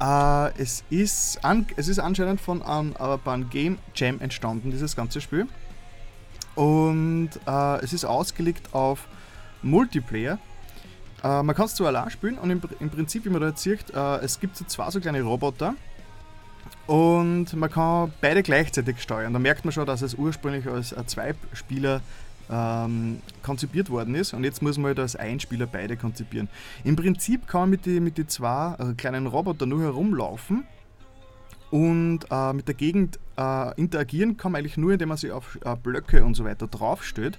A: Äh, es, ist an, es ist anscheinend von einem äh, Game Jam entstanden, dieses ganze Spiel. Und äh, es ist ausgelegt auf Multiplayer. Äh, man kann es zwar allein spielen und im, im, Prinzip, wie man da jetzt sieht, äh, es gibt so zwei so kleine Roboter und man kann beide gleichzeitig steuern. Da merkt man schon, dass es ursprünglich als Zweispieler ähm, konzipiert worden ist und jetzt muss man halt als Einspieler beide konzipieren. Im Prinzip kann man mit den mit die zwei äh, kleinen Robotern nur herumlaufen und äh, mit der Gegend äh, interagieren kann man eigentlich nur, indem man sich auf äh, Blöcke und so weiter draufstellt.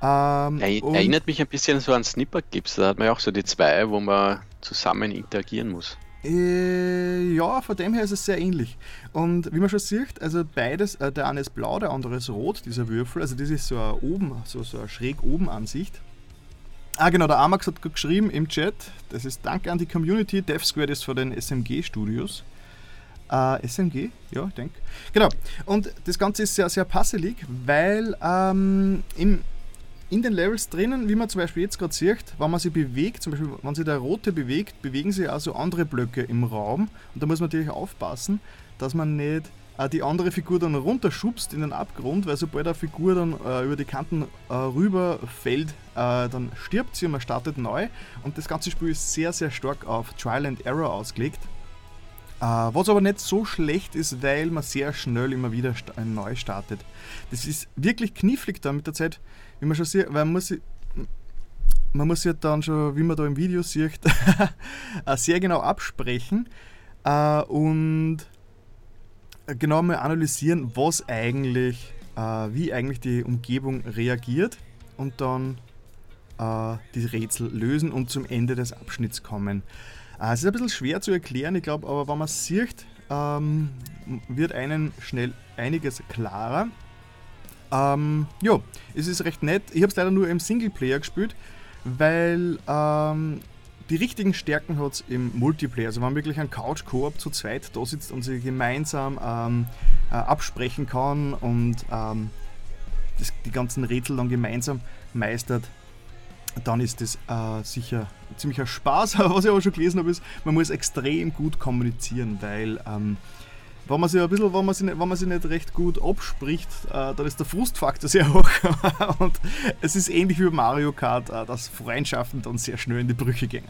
B: Ähm, Erinnert mich ein bisschen so an Snipper Gips, da hat man ja auch so die zwei, wo man zusammen interagieren muss.
A: Äh, ja, von dem her ist es sehr ähnlich. Und wie man schon sieht, also beides, äh, der eine ist blau, der andere ist rot, dieser Würfel. Also das ist so eine oben, so, so eine schräg oben Ansicht. Ah genau, der Amax hat geschrieben im Chat, das ist Danke an die Community, Dev Squared ist von den SMG Studios. Äh, SMG? Ja, ich denke. Genau. Und das Ganze ist sehr, sehr passelig, weil ähm, im in den Levels drinnen, wie man zum Beispiel jetzt gerade sieht, wenn man sich bewegt, zum Beispiel wenn sich der rote bewegt, bewegen sich also andere Blöcke im Raum. Und da muss man natürlich aufpassen, dass man nicht äh, die andere Figur dann runterschubst in den Abgrund, weil sobald eine Figur dann äh, über die Kanten äh, rüber fällt, äh, dann stirbt sie und man startet neu. Und das ganze Spiel ist sehr, sehr stark auf Trial and Error ausgelegt. Äh, was aber nicht so schlecht ist, weil man sehr schnell immer wieder neu startet. Das ist wirklich knifflig da mit der Zeit wie man schon sieht, weil man muss, man muss ja dann schon, wie man da im Video sieht, äh, sehr genau absprechen äh, und genau mal analysieren, was eigentlich, äh, wie eigentlich die Umgebung reagiert und dann äh, die Rätsel lösen und zum Ende des Abschnitts kommen. Äh, es ist ein bisschen schwer zu erklären, ich glaube, aber wenn man es sieht, ähm, wird einem schnell einiges klarer. Ähm, ja, es ist recht nett. Ich habe es leider nur im Singleplayer gespielt, weil ähm, die richtigen Stärken hat es im Multiplayer. Also wenn man wirklich ein Couch-Koop zu zweit da sitzt und sich gemeinsam ähm, äh, absprechen kann und ähm, das, die ganzen Rätsel dann gemeinsam meistert, dann ist das äh, sicher ziemlicher Spaß. Was ich aber schon gelesen habe, ist, man muss extrem gut kommunizieren, weil ähm, wenn man sich ein bisschen, wenn man sich nicht, wenn man sich nicht recht gut abspricht, äh, dann ist der Frustfaktor sehr hoch. und es ist ähnlich wie bei Mario Kart, äh, dass Freundschaften dann sehr schnell in die Brüche gehen.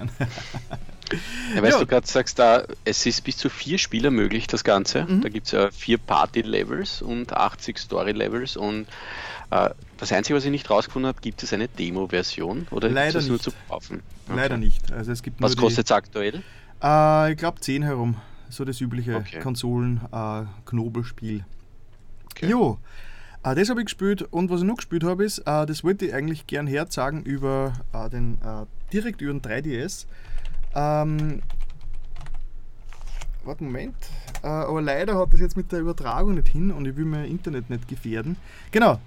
B: ja, weißt ja. du gerade sagst, da, es ist bis zu vier Spieler möglich, das Ganze. Mhm. Da gibt es ja vier Party-Levels und 80 Story-Levels und äh, das Einzige, was ich nicht rausgefunden habe, gibt es eine Demo-Version oder
A: Leider
B: ist
A: das nur
B: zu kaufen?
A: Okay. Leider nicht. Also es gibt
B: was kostet es aktuell?
A: Äh, ich glaube 10 herum so das übliche okay. Konsolen-Knobelspiel. Äh, okay. Jo, äh, das habe ich gespielt und was ich noch gespielt habe ist, äh, das wollte ich eigentlich gern herzagen über äh, den, direkt über den 3DS. Ähm, Warte, Moment. Äh, aber leider hat das jetzt mit der Übertragung nicht hin und ich will mein Internet nicht gefährden. Genau,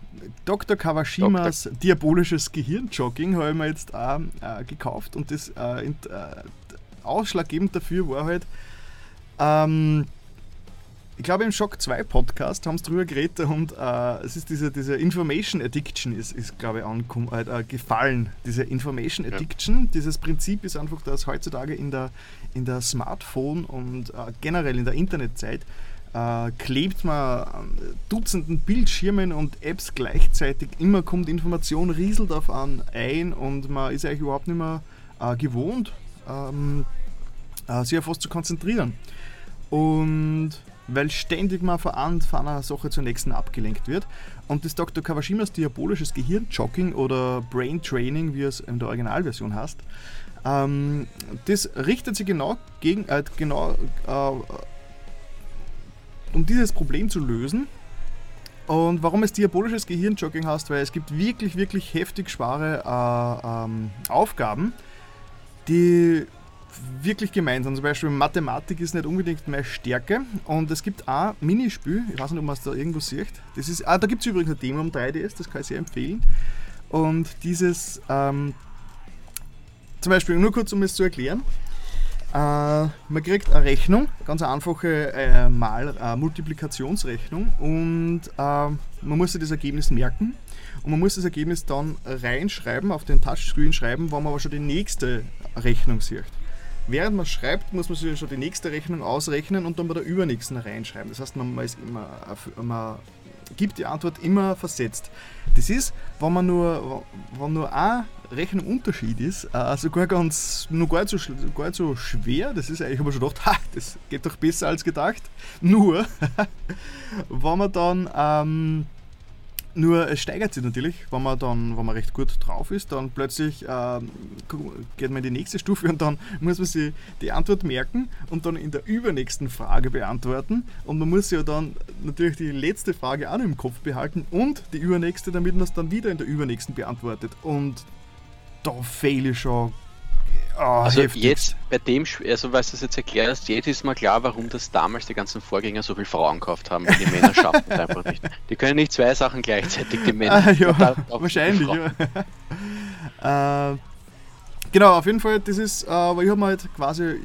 A: Dr. Kawashimas Dr. diabolisches Gehirnjogging habe ich mir jetzt auch äh, gekauft und das äh, in, äh, ausschlaggebend dafür war halt, ähm, ich glaube, im Shock 2 Podcast haben sie drüber geredet und äh, es ist diese, diese Information Addiction ist, ist glaube ich, äh, äh, gefallen. Diese Information Addiction, ja. dieses Prinzip ist einfach, dass heutzutage in der, in der Smartphone und äh, generell in der Internetzeit äh, klebt man an Dutzenden Bildschirmen und Apps gleichzeitig. Immer kommt Information, rieselt auf einen ein und man ist eigentlich überhaupt nicht mehr äh, gewohnt, ähm, sich auf was zu konzentrieren. Und weil ständig mal von einer Sache zur nächsten abgelenkt wird. Und das Dr. Kawashimas diabolisches Gehirnjogging oder Brain Training, wie es in der Originalversion heißt, ähm, das richtet sich genau gegen, äh, genau, äh, um dieses Problem zu lösen. Und warum es diabolisches Gehirnjogging heißt, weil es gibt wirklich, wirklich heftig schwere äh, ähm, Aufgaben, die wirklich gemeinsam. Zum Beispiel Mathematik ist nicht unbedingt meine Stärke. Und es gibt ein Minispiel, ich weiß nicht, ob man es da irgendwo sieht. Das ist, ah, da gibt es übrigens ein Demo am 3DS, das kann ich sehr empfehlen. Und dieses, ähm, zum Beispiel, nur kurz um es zu erklären, Äh, man kriegt eine Rechnung, ganz einfache äh, Mal äh, Multiplikationsrechnung und äh, man muss sich das Ergebnis merken und man muss das Ergebnis dann reinschreiben, auf den Touchscreen schreiben, wenn man aber schon die nächste Rechnung sieht. Während man schreibt, muss man sich schon die nächste Rechnung ausrechnen und dann bei der übernächsten reinschreiben. Das heißt, man, ist immer, man gibt die Antwort immer versetzt. Das ist, wenn man nur, wenn nur ein Rechnung-Unterschied ist, äh, sogar ganz, nur gar nicht, so, gar nicht so schwer. Das ist eigentlich, ich habe schon gedacht, ha, das geht doch besser als gedacht. Nur, wenn man dann, ähm, nur es steigert sich natürlich, wenn man dann, wenn man recht gut drauf ist, dann plötzlich äh, geht man in die nächste Stufe und dann muss man sich die Antwort merken und dann in der übernächsten Frage beantworten. Und man muss ja dann natürlich die letzte Frage auch noch im Kopf behalten und die übernächste, damit man es dann wieder in der übernächsten beantwortet. Und da fehle ich schon.
B: Oh, also heftig. jetzt bei dem, also was du jetzt erklärst, jetzt ist mir klar, warum das damals die ganzen Vorgänger so viel Frauen gekauft haben. Die Männer schaffen es einfach nicht. Die können nicht zwei Sachen gleichzeitig, die Männer.
A: Ah, ja, wahrscheinlich, ja. äh, genau, auf jeden Fall, das ist, äh, aber ich habe mir halt quasi,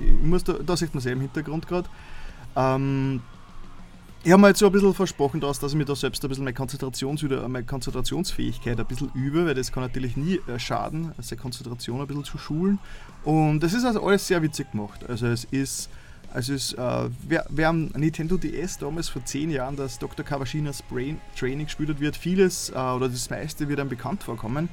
A: ich muss da, da sieht man es eh im Hintergrund gerade, ähm, ich habe mir jetzt so ein bisschen versprochen, dass, dass ich mir da selbst ein bisschen meine, Konzentrations meine Konzentrationsfähigkeit ein bisschen übe, weil das kann natürlich nie äh, schaden, also Konzentration ein bisschen zu schulen. Und das ist also alles sehr witzig gemacht. Also es ist, also es, äh, wer, wer am Nintendo DS damals vor zehn Jahren das Dr. Kawashinas Brain Training gespielt hat, wird vieles äh, oder das meiste wird einem bekannt vorkommen.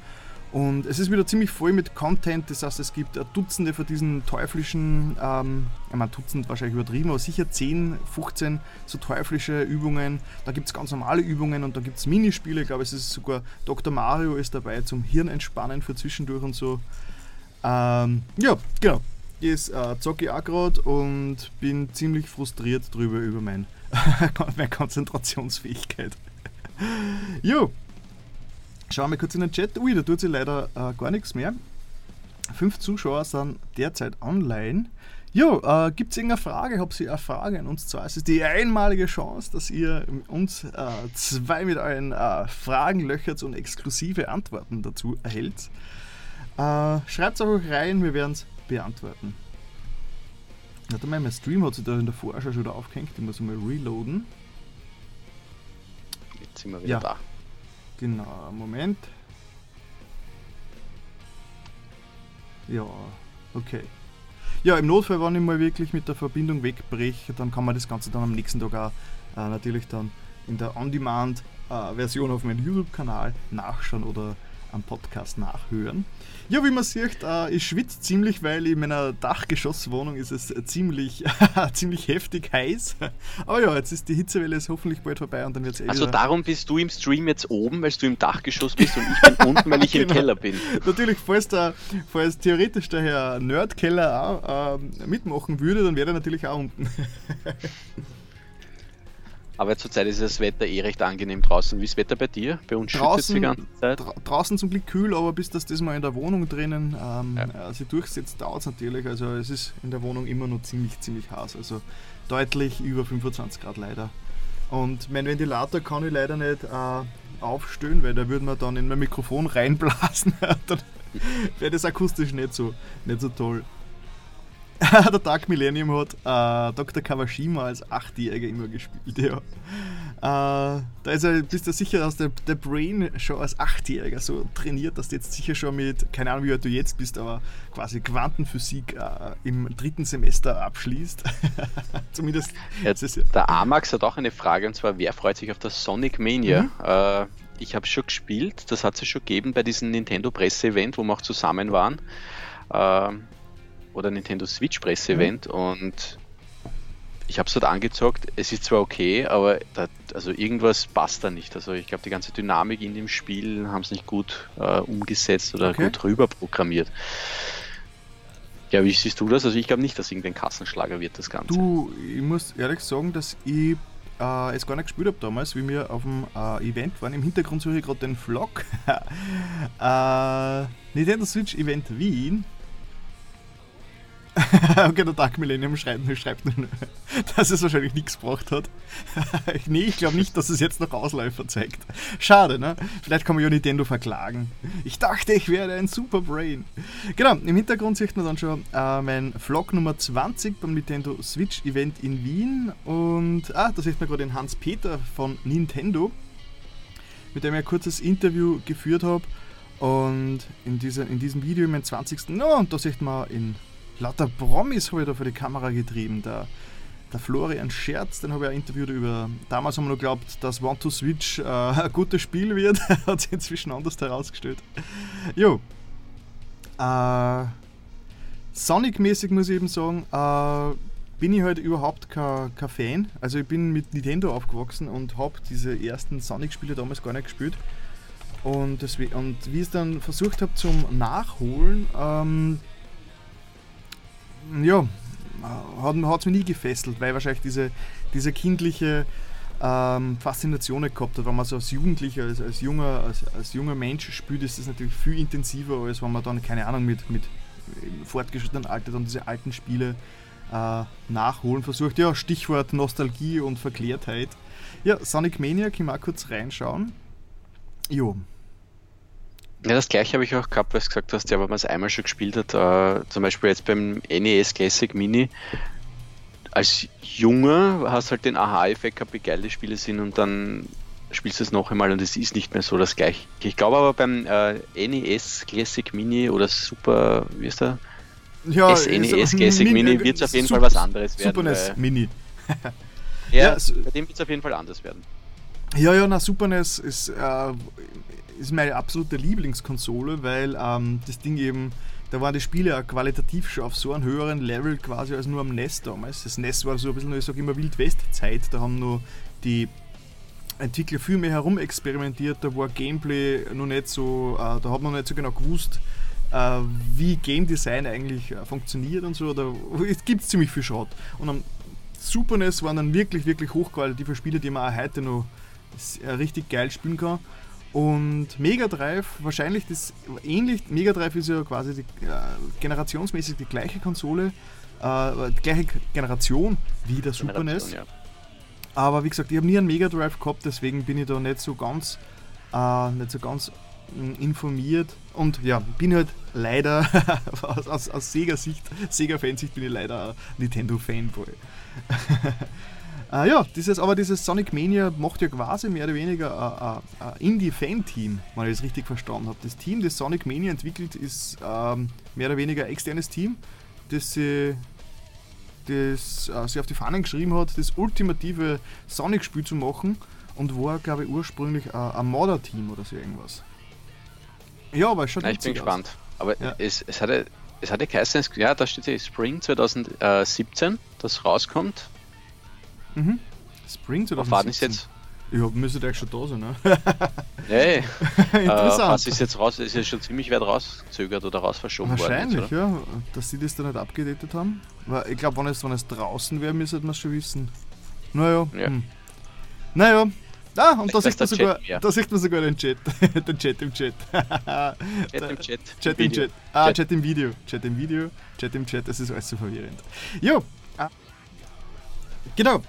A: Und es ist wieder ziemlich voll mit Content, das heißt, es gibt Dutzende von diesen teuflischen, ähm, ich meine, Dutzend wahrscheinlich übertrieben, aber sicher 10, 15 so teuflische Übungen. Da gibt es ganz normale Übungen und da gibt es Minispiele. Ich glaube, es ist sogar Dr. Mario ist dabei zum Hirnentspannen für zwischendurch und so. Ähm, ja, genau. Ich äh, zocke ich auch gerade und bin ziemlich frustriert drüber über mein, meine Konzentrationsfähigkeit. jo, Schauen wir kurz in den Chat. Ui, da tut sich leider äh, gar nichts mehr. Fünf Zuschauer sind derzeit online. Jo, äh, gibt es irgendeine Frage? Habt ihr eine Frage an uns zwei? Es ist die einmalige Chance, dass ihr uns äh, zwei mit euren äh, Fragen löchert und exklusive Antworten dazu erhält. Äh, Schreibt es auch rein, wir werden es beantworten. Warte mal, mein Stream hat sich da in der Vorschau schon wieder aufgehängt. Ich muss mal reloaden.
B: Jetzt sind wir wieder ja. da.
A: Genau, Moment. Ja, okay. Ja, im Notfall, wenn ich mal wirklich mit der Verbindung wegbreche, dann kann man das Ganze dann am nächsten Tag auch äh, natürlich dann in der On-Demand-Version äh, auf meinem YouTube-Kanal nachschauen oder am Podcast nachhören. Ja, wie man sieht, äh, ich schwitze ziemlich, weil in meiner Dachgeschosswohnung ist es ziemlich, ziemlich heftig heiß. Aber ja, jetzt ist die Hitzewelle ist hoffentlich bald vorbei und dann wird es
B: eh Also darum bist du im Stream jetzt oben, weil du im Dachgeschoss bist und ich bin unten, weil ich genau. im Keller bin.
A: Natürlich, falls, der, falls theoretisch der Herr Nerdkeller auch äh, mitmachen würde, dann wäre er natürlich auch unten.
B: Aber zurzeit ist das Wetter eh recht angenehm draußen. Wie ist das Wetter bei dir? Bei uns
A: schüttet die ganze Zeit. Dra draußen zum Glück kühl, aber bis das, das mal in der Wohnung drinnen ähm, ja. äh, sich durchsetzt, dauert es natürlich. Also es ist in der Wohnung immer noch ziemlich, ziemlich heiß. Also deutlich über 25 Grad leider. Und mein Ventilator kann ich leider nicht äh, aufstellen, weil da würde man dann in mein Mikrofon reinblasen. dann wäre das akustisch nicht so, nicht so toll. der Dark Millennium hat äh, Dr. Kawashima als Achtjähriger immer gespielt, ja. Äh, da ist er, bist du sicher, dass der, der Brain schon als Achtjähriger so trainiert, dass du jetzt sicher schon mit, keine Ahnung, wie alt du jetzt bist, aber quasi Quantenphysik äh, im dritten Semester abschließt. Zumindest.
B: Ja, der Amax hat auch eine Frage und zwar: Wer freut sich auf das Sonic Mania? Mhm. Äh, ich habe schon gespielt, das hat es schon gegeben bei diesem Nintendo Presse-Event, wo wir auch zusammen waren. Äh, oder Nintendo Switch Presse-Event mhm. und ich habe es dort angezockt. Es ist zwar okay, aber da, also irgendwas passt da nicht. Also ich glaube, die ganze Dynamik in dem Spiel haben es nicht gut äh, umgesetzt oder okay. gut rüber programmiert. Ja, wie siehst du das? Also ich glaube nicht, dass irgendein Kassenschlager wird, das Ganze.
A: Du, ich muss ehrlich sagen, dass ich äh, es gar nicht gespielt habe damals, wie wir auf dem äh, Event waren. Im Hintergrund suche ich gerade den Vlog. äh, Nintendo Switch Event Wien okay, der Dark Millennium schreibt, schreibt nur, dass es wahrscheinlich nichts gebracht hat. nee, ich glaube nicht, dass es jetzt noch Ausläufer zeigt. Schade, ne? Vielleicht kann man ja Nintendo verklagen. Ich dachte, ich werde ein Super Brain. Genau, im Hintergrund sieht man dann schon äh, mein Vlog Nummer 20 beim Nintendo Switch Event in Wien. Und ah, da sieht man gerade den Hans-Peter von Nintendo, mit dem ich ein kurzes Interview geführt habe. Und in, dieser, in diesem Video, mein 20. No, und da sieht man in lauter Promis habe ich da vor die Kamera getrieben. Der, der Florian Scherz, den habe ich auch interviewt über. Damals haben wir noch geglaubt, dass One to Switch äh, ein gutes Spiel wird. Hat sich inzwischen anders herausgestellt. Jo. Äh, Sonic-mäßig muss ich eben sagen, äh, bin ich halt überhaupt kein, kein Fan. Also ich bin mit Nintendo aufgewachsen und habe diese ersten Sonic-Spiele damals gar nicht gespielt. Und, deswegen, und wie ich es dann versucht habe zum Nachholen, ähm, ja, hat es mich nie gefesselt, weil wahrscheinlich diese, diese kindliche ähm, Faszination gehabt hat. Wenn man so als Jugendlicher, als, als, junger, als, als junger Mensch spielt, ist das natürlich viel intensiver, als wenn man dann, keine Ahnung, mit, mit fortgeschrittenen Alter dann diese alten Spiele äh, nachholen versucht. Ja, Stichwort Nostalgie und Verklärtheit. Ja, Sonic Mania, können wir auch kurz reinschauen. Jo,
B: ja, das gleiche habe ich auch gehabt, weil du gesagt hast, ja, wenn man es einmal schon gespielt hat, äh, zum Beispiel jetzt beim NES Classic Mini, als Junge hast du halt den Aha-Effekt gehabt, wie geil die Spiele sind und dann spielst du es noch einmal und es ist nicht mehr so das gleiche. Ich glaube aber beim äh, NES Classic Mini oder Super, wie ist der?
A: Ja,
B: SNES Classic Mini, Mini wird es auf jeden Super, Fall was anderes werden.
A: Super NES Mini.
B: ja, ja, bei dem wird es auf jeden Fall anders werden.
A: Ja, ja, na Super NES ist äh, ist meine absolute Lieblingskonsole, weil ähm, das Ding eben, da waren die Spiele auch qualitativ schon auf so einem höheren Level quasi als nur am NES damals. Das NES war so ein bisschen, ich sage immer Wild-West-Zeit, da haben nur die Entwickler viel mehr herum experimentiert, da war Gameplay noch nicht so, äh, da hat man noch nicht so genau gewusst, äh, wie Game Design eigentlich äh, funktioniert und so, da, es gibt ziemlich viel Schrott. Und am Super NES waren dann wirklich, wirklich hochqualitative Spiele, die man auch heute noch richtig geil spielen kann. Und Mega Drive, wahrscheinlich das ähnlich, Mega Drive ist ja quasi die, äh, generationsmäßig die gleiche Konsole, äh, die gleiche Generation wie der Super NES. Ja. Aber wie gesagt, ich habe nie einen Mega Drive gehabt, deswegen bin ich da nicht so ganz, äh, nicht so ganz mm, informiert. Und ja, bin halt leider aus, aus, aus Sega-Sicht, Sega-Fansicht bin ich leider Nintendo-Fanboy. Äh, ja, dieses, aber dieses Sonic Mania macht ja quasi mehr oder weniger ein Indie-Fan-Team, wenn ich es richtig verstanden habe. Das Team, das Sonic Mania entwickelt, ist ähm, mehr oder weniger ein externes Team, das sie das äh, sie auf die Fahnen geschrieben hat, das ultimative Sonic-Spiel zu machen und war, glaube ich, ursprünglich äh, ein Modder-Team oder so irgendwas.
B: Ja, aber schon Ich bin gespannt. Aber ja. es, es, hatte, es hatte geheißen, ja, da steht Spring 2017, das rauskommt.
A: Mhm. Spring 2017.
B: Wann ist jetzt?
A: Ja, müsste der schon da sein, ne?
B: Nee. Interessant. Äh, was ist jetzt raus? Ist ja schon ziemlich weit rausgezögert oder rausverschoben
A: Wahrscheinlich,
B: worden.
A: Wahrscheinlich, ja. Dass sie das da nicht abgedatet haben. Weil ich glaube, wenn es, wenn es draußen wäre, müsste man es schon wissen. Naja. Ja. Hm. Naja. Ah, und da sieht, man sogar, Chat, da sieht man sogar den Chat. den Chat im Chat.
B: Chat im Chat.
A: Chat im Chat. Ah, Chat. Chat im Video. Chat im Video. Chat im Chat. Das ist alles so verwirrend. Jo. Ah. Genau.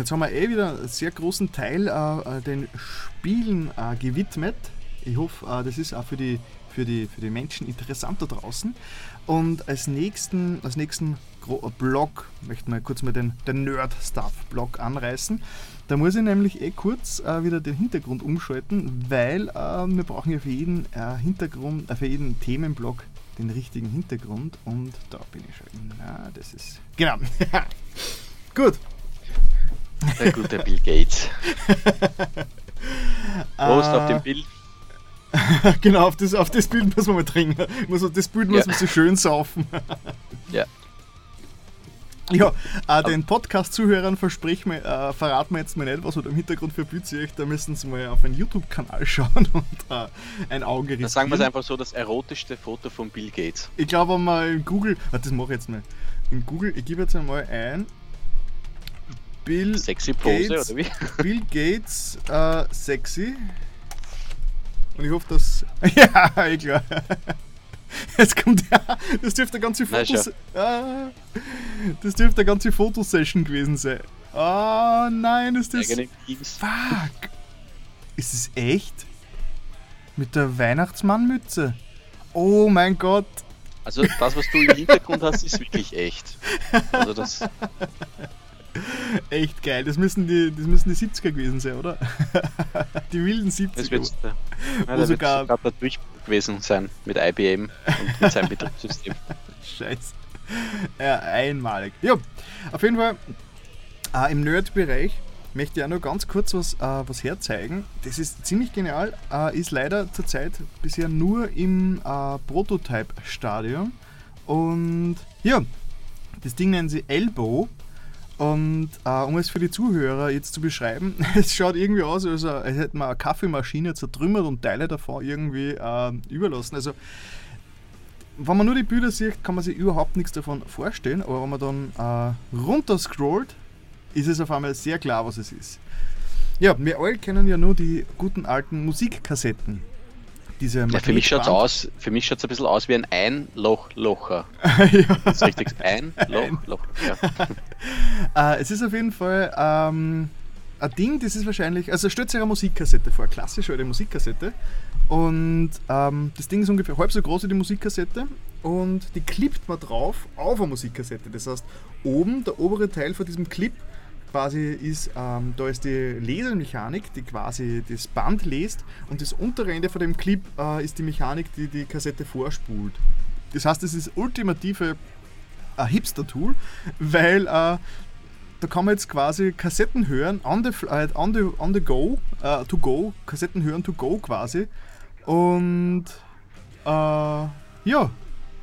A: Jetzt haben wir eh wieder einen sehr großen Teil äh, äh, den Spielen äh, gewidmet. Ich hoffe, äh, das ist auch für die, für, die, für die Menschen interessant da draußen. Und als nächsten, als nächsten Blog möchten wir kurz mal den, den Nerd-Stuff-Blog anreißen. Da muss ich nämlich eh kurz äh, wieder den Hintergrund umschalten, weil äh, wir brauchen ja für jeden äh, Hintergrund, äh, für jeden Themenblock den richtigen Hintergrund und da bin ich schon. Na, das ist. Genau. Gut.
B: Der gute Bill Gates. Prost auf dem Bild.
A: genau, auf das, auf das Bild muss man mal trinken. Muss, das Bild muss ja. man so schön saufen.
B: ja.
A: Ja, äh, den Podcast-Zuhörern äh, verraten wir jetzt mal nicht, was wir da im Hintergrund für Bild sehe. Da müssen sie mal auf einen YouTube-Kanal schauen und äh, ein Auge riskieren.
B: sagen wir es einfach so, das erotischste Foto von Bill Gates.
A: Ich glaube mal in Google, warte, das mache ich jetzt mal. In Google, ich gebe jetzt einmal ein Bill
B: Sexy Pose,
A: Gates,
B: oder wie?
A: Bill Gates äh, sexy. Und ich hoffe, dass. ja, ich klar. Jetzt kommt ja, das dürfte eine ganze Fotos, ah, das dürfte eine ganze Fotosession gewesen sein. Oh nein, ist das. Fuck! Ist es echt? Mit der Weihnachtsmannmütze? Oh mein Gott!
B: Also das, was du im Hintergrund hast, ist wirklich echt. Also das.
A: Echt geil, das müssen die, das müssen die 70er gewesen sein, oder? die wilden 70er. Das
B: wird, ja, sogar, sogar der Durchbruch gewesen sein mit IBM und mit seinem Betriebssystem.
A: Scheiße. Ja, einmalig. Ja, auf jeden Fall äh, im Nerd-Bereich möchte ich auch nur ganz kurz was, äh, was herzeigen. Das ist ziemlich genial, äh, ist leider zurzeit bisher nur im äh, Prototype-Stadium. Und ja, das Ding nennen sie Elbow. Und äh, um es für die Zuhörer jetzt zu beschreiben, es schaut irgendwie aus, als, als hätte man eine Kaffeemaschine zertrümmert und Teile davon irgendwie äh, überlassen. Also, wenn man nur die Bilder sieht, kann man sich überhaupt nichts davon vorstellen. Aber wenn man dann äh, runter scrollt, ist es auf einmal sehr klar, was es ist. Ja, wir alle kennen ja nur die guten alten Musikkassetten.
B: Diese ja, für mich schaut es aus, für mich schaut's ein bisschen aus wie ein Einlochlocher. ja. Das ist richtig. Ein Loch, Loch.
A: Ja. äh, es ist auf jeden Fall ähm, ein Ding, das ist wahrscheinlich, also stellt sich eine Musikkassette vor, klassisch eine Musikkassette. Und ähm, das Ding ist ungefähr halb so groß wie die Musikkassette und die klippt man drauf auf eine Musikkassette. Das heißt, oben, der obere Teil von diesem Clip quasi ist, ähm, da ist die Lesemechanik, die quasi das Band lest und das untere Ende von dem Clip äh, ist die Mechanik, die die Kassette vorspult. Das heißt, das ist ultimative äh, Hipster-Tool, weil äh, da kann man jetzt quasi Kassetten hören, on the, äh, on the, on the go, uh, to go, Kassetten hören to go quasi. Und äh, ja,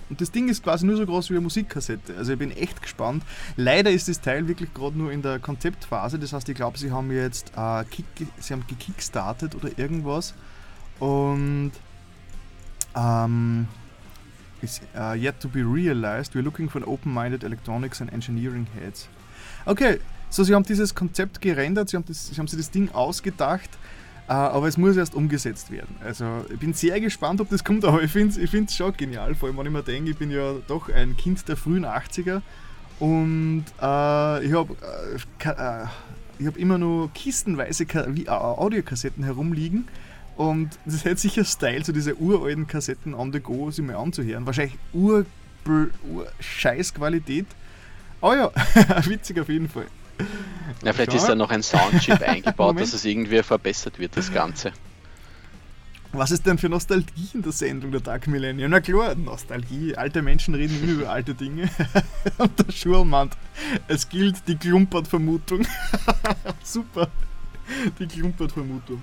A: und das Ding ist quasi nur so groß wie eine Musikkassette. Also ich bin echt gespannt. Leider ist das Teil wirklich gerade nur in der Konzeptphase. Das heißt, ich glaube, sie haben jetzt äh, kick, sie haben gekickstartet oder irgendwas. Und ähm, is uh, yet to be realized. We're looking for open-minded electronics and engineering heads. Okay, so sie haben dieses Konzept gerendert, sie haben, das, sie haben sich das Ding ausgedacht äh, aber es muss erst umgesetzt werden. Also ich bin sehr gespannt, ob das kommt, aber ich finde es schon genial, vor allem wenn ich mir denke, ich bin ja doch ein Kind der frühen 80er und äh, ich habe äh, äh, hab immer nur kistenweise wie Audiokassetten herumliegen und das hätte sicher Style, so diese uralten Kassetten on the go sich mal anzuhören. Wahrscheinlich ur, ur scheiß Qualität. Aber ja, witzig auf jeden Fall.
B: Ja, vielleicht Schau. ist da noch ein Soundchip eingebaut, dass es irgendwie verbessert wird, das Ganze.
A: Was ist denn für Nostalgie in der Sendung der Dark Millennium? Na klar, Nostalgie. Alte Menschen reden immer über alte Dinge. Und der Schurmann, es gilt die Klumpert-Vermutung. Super. Die Klumpert-Vermutung.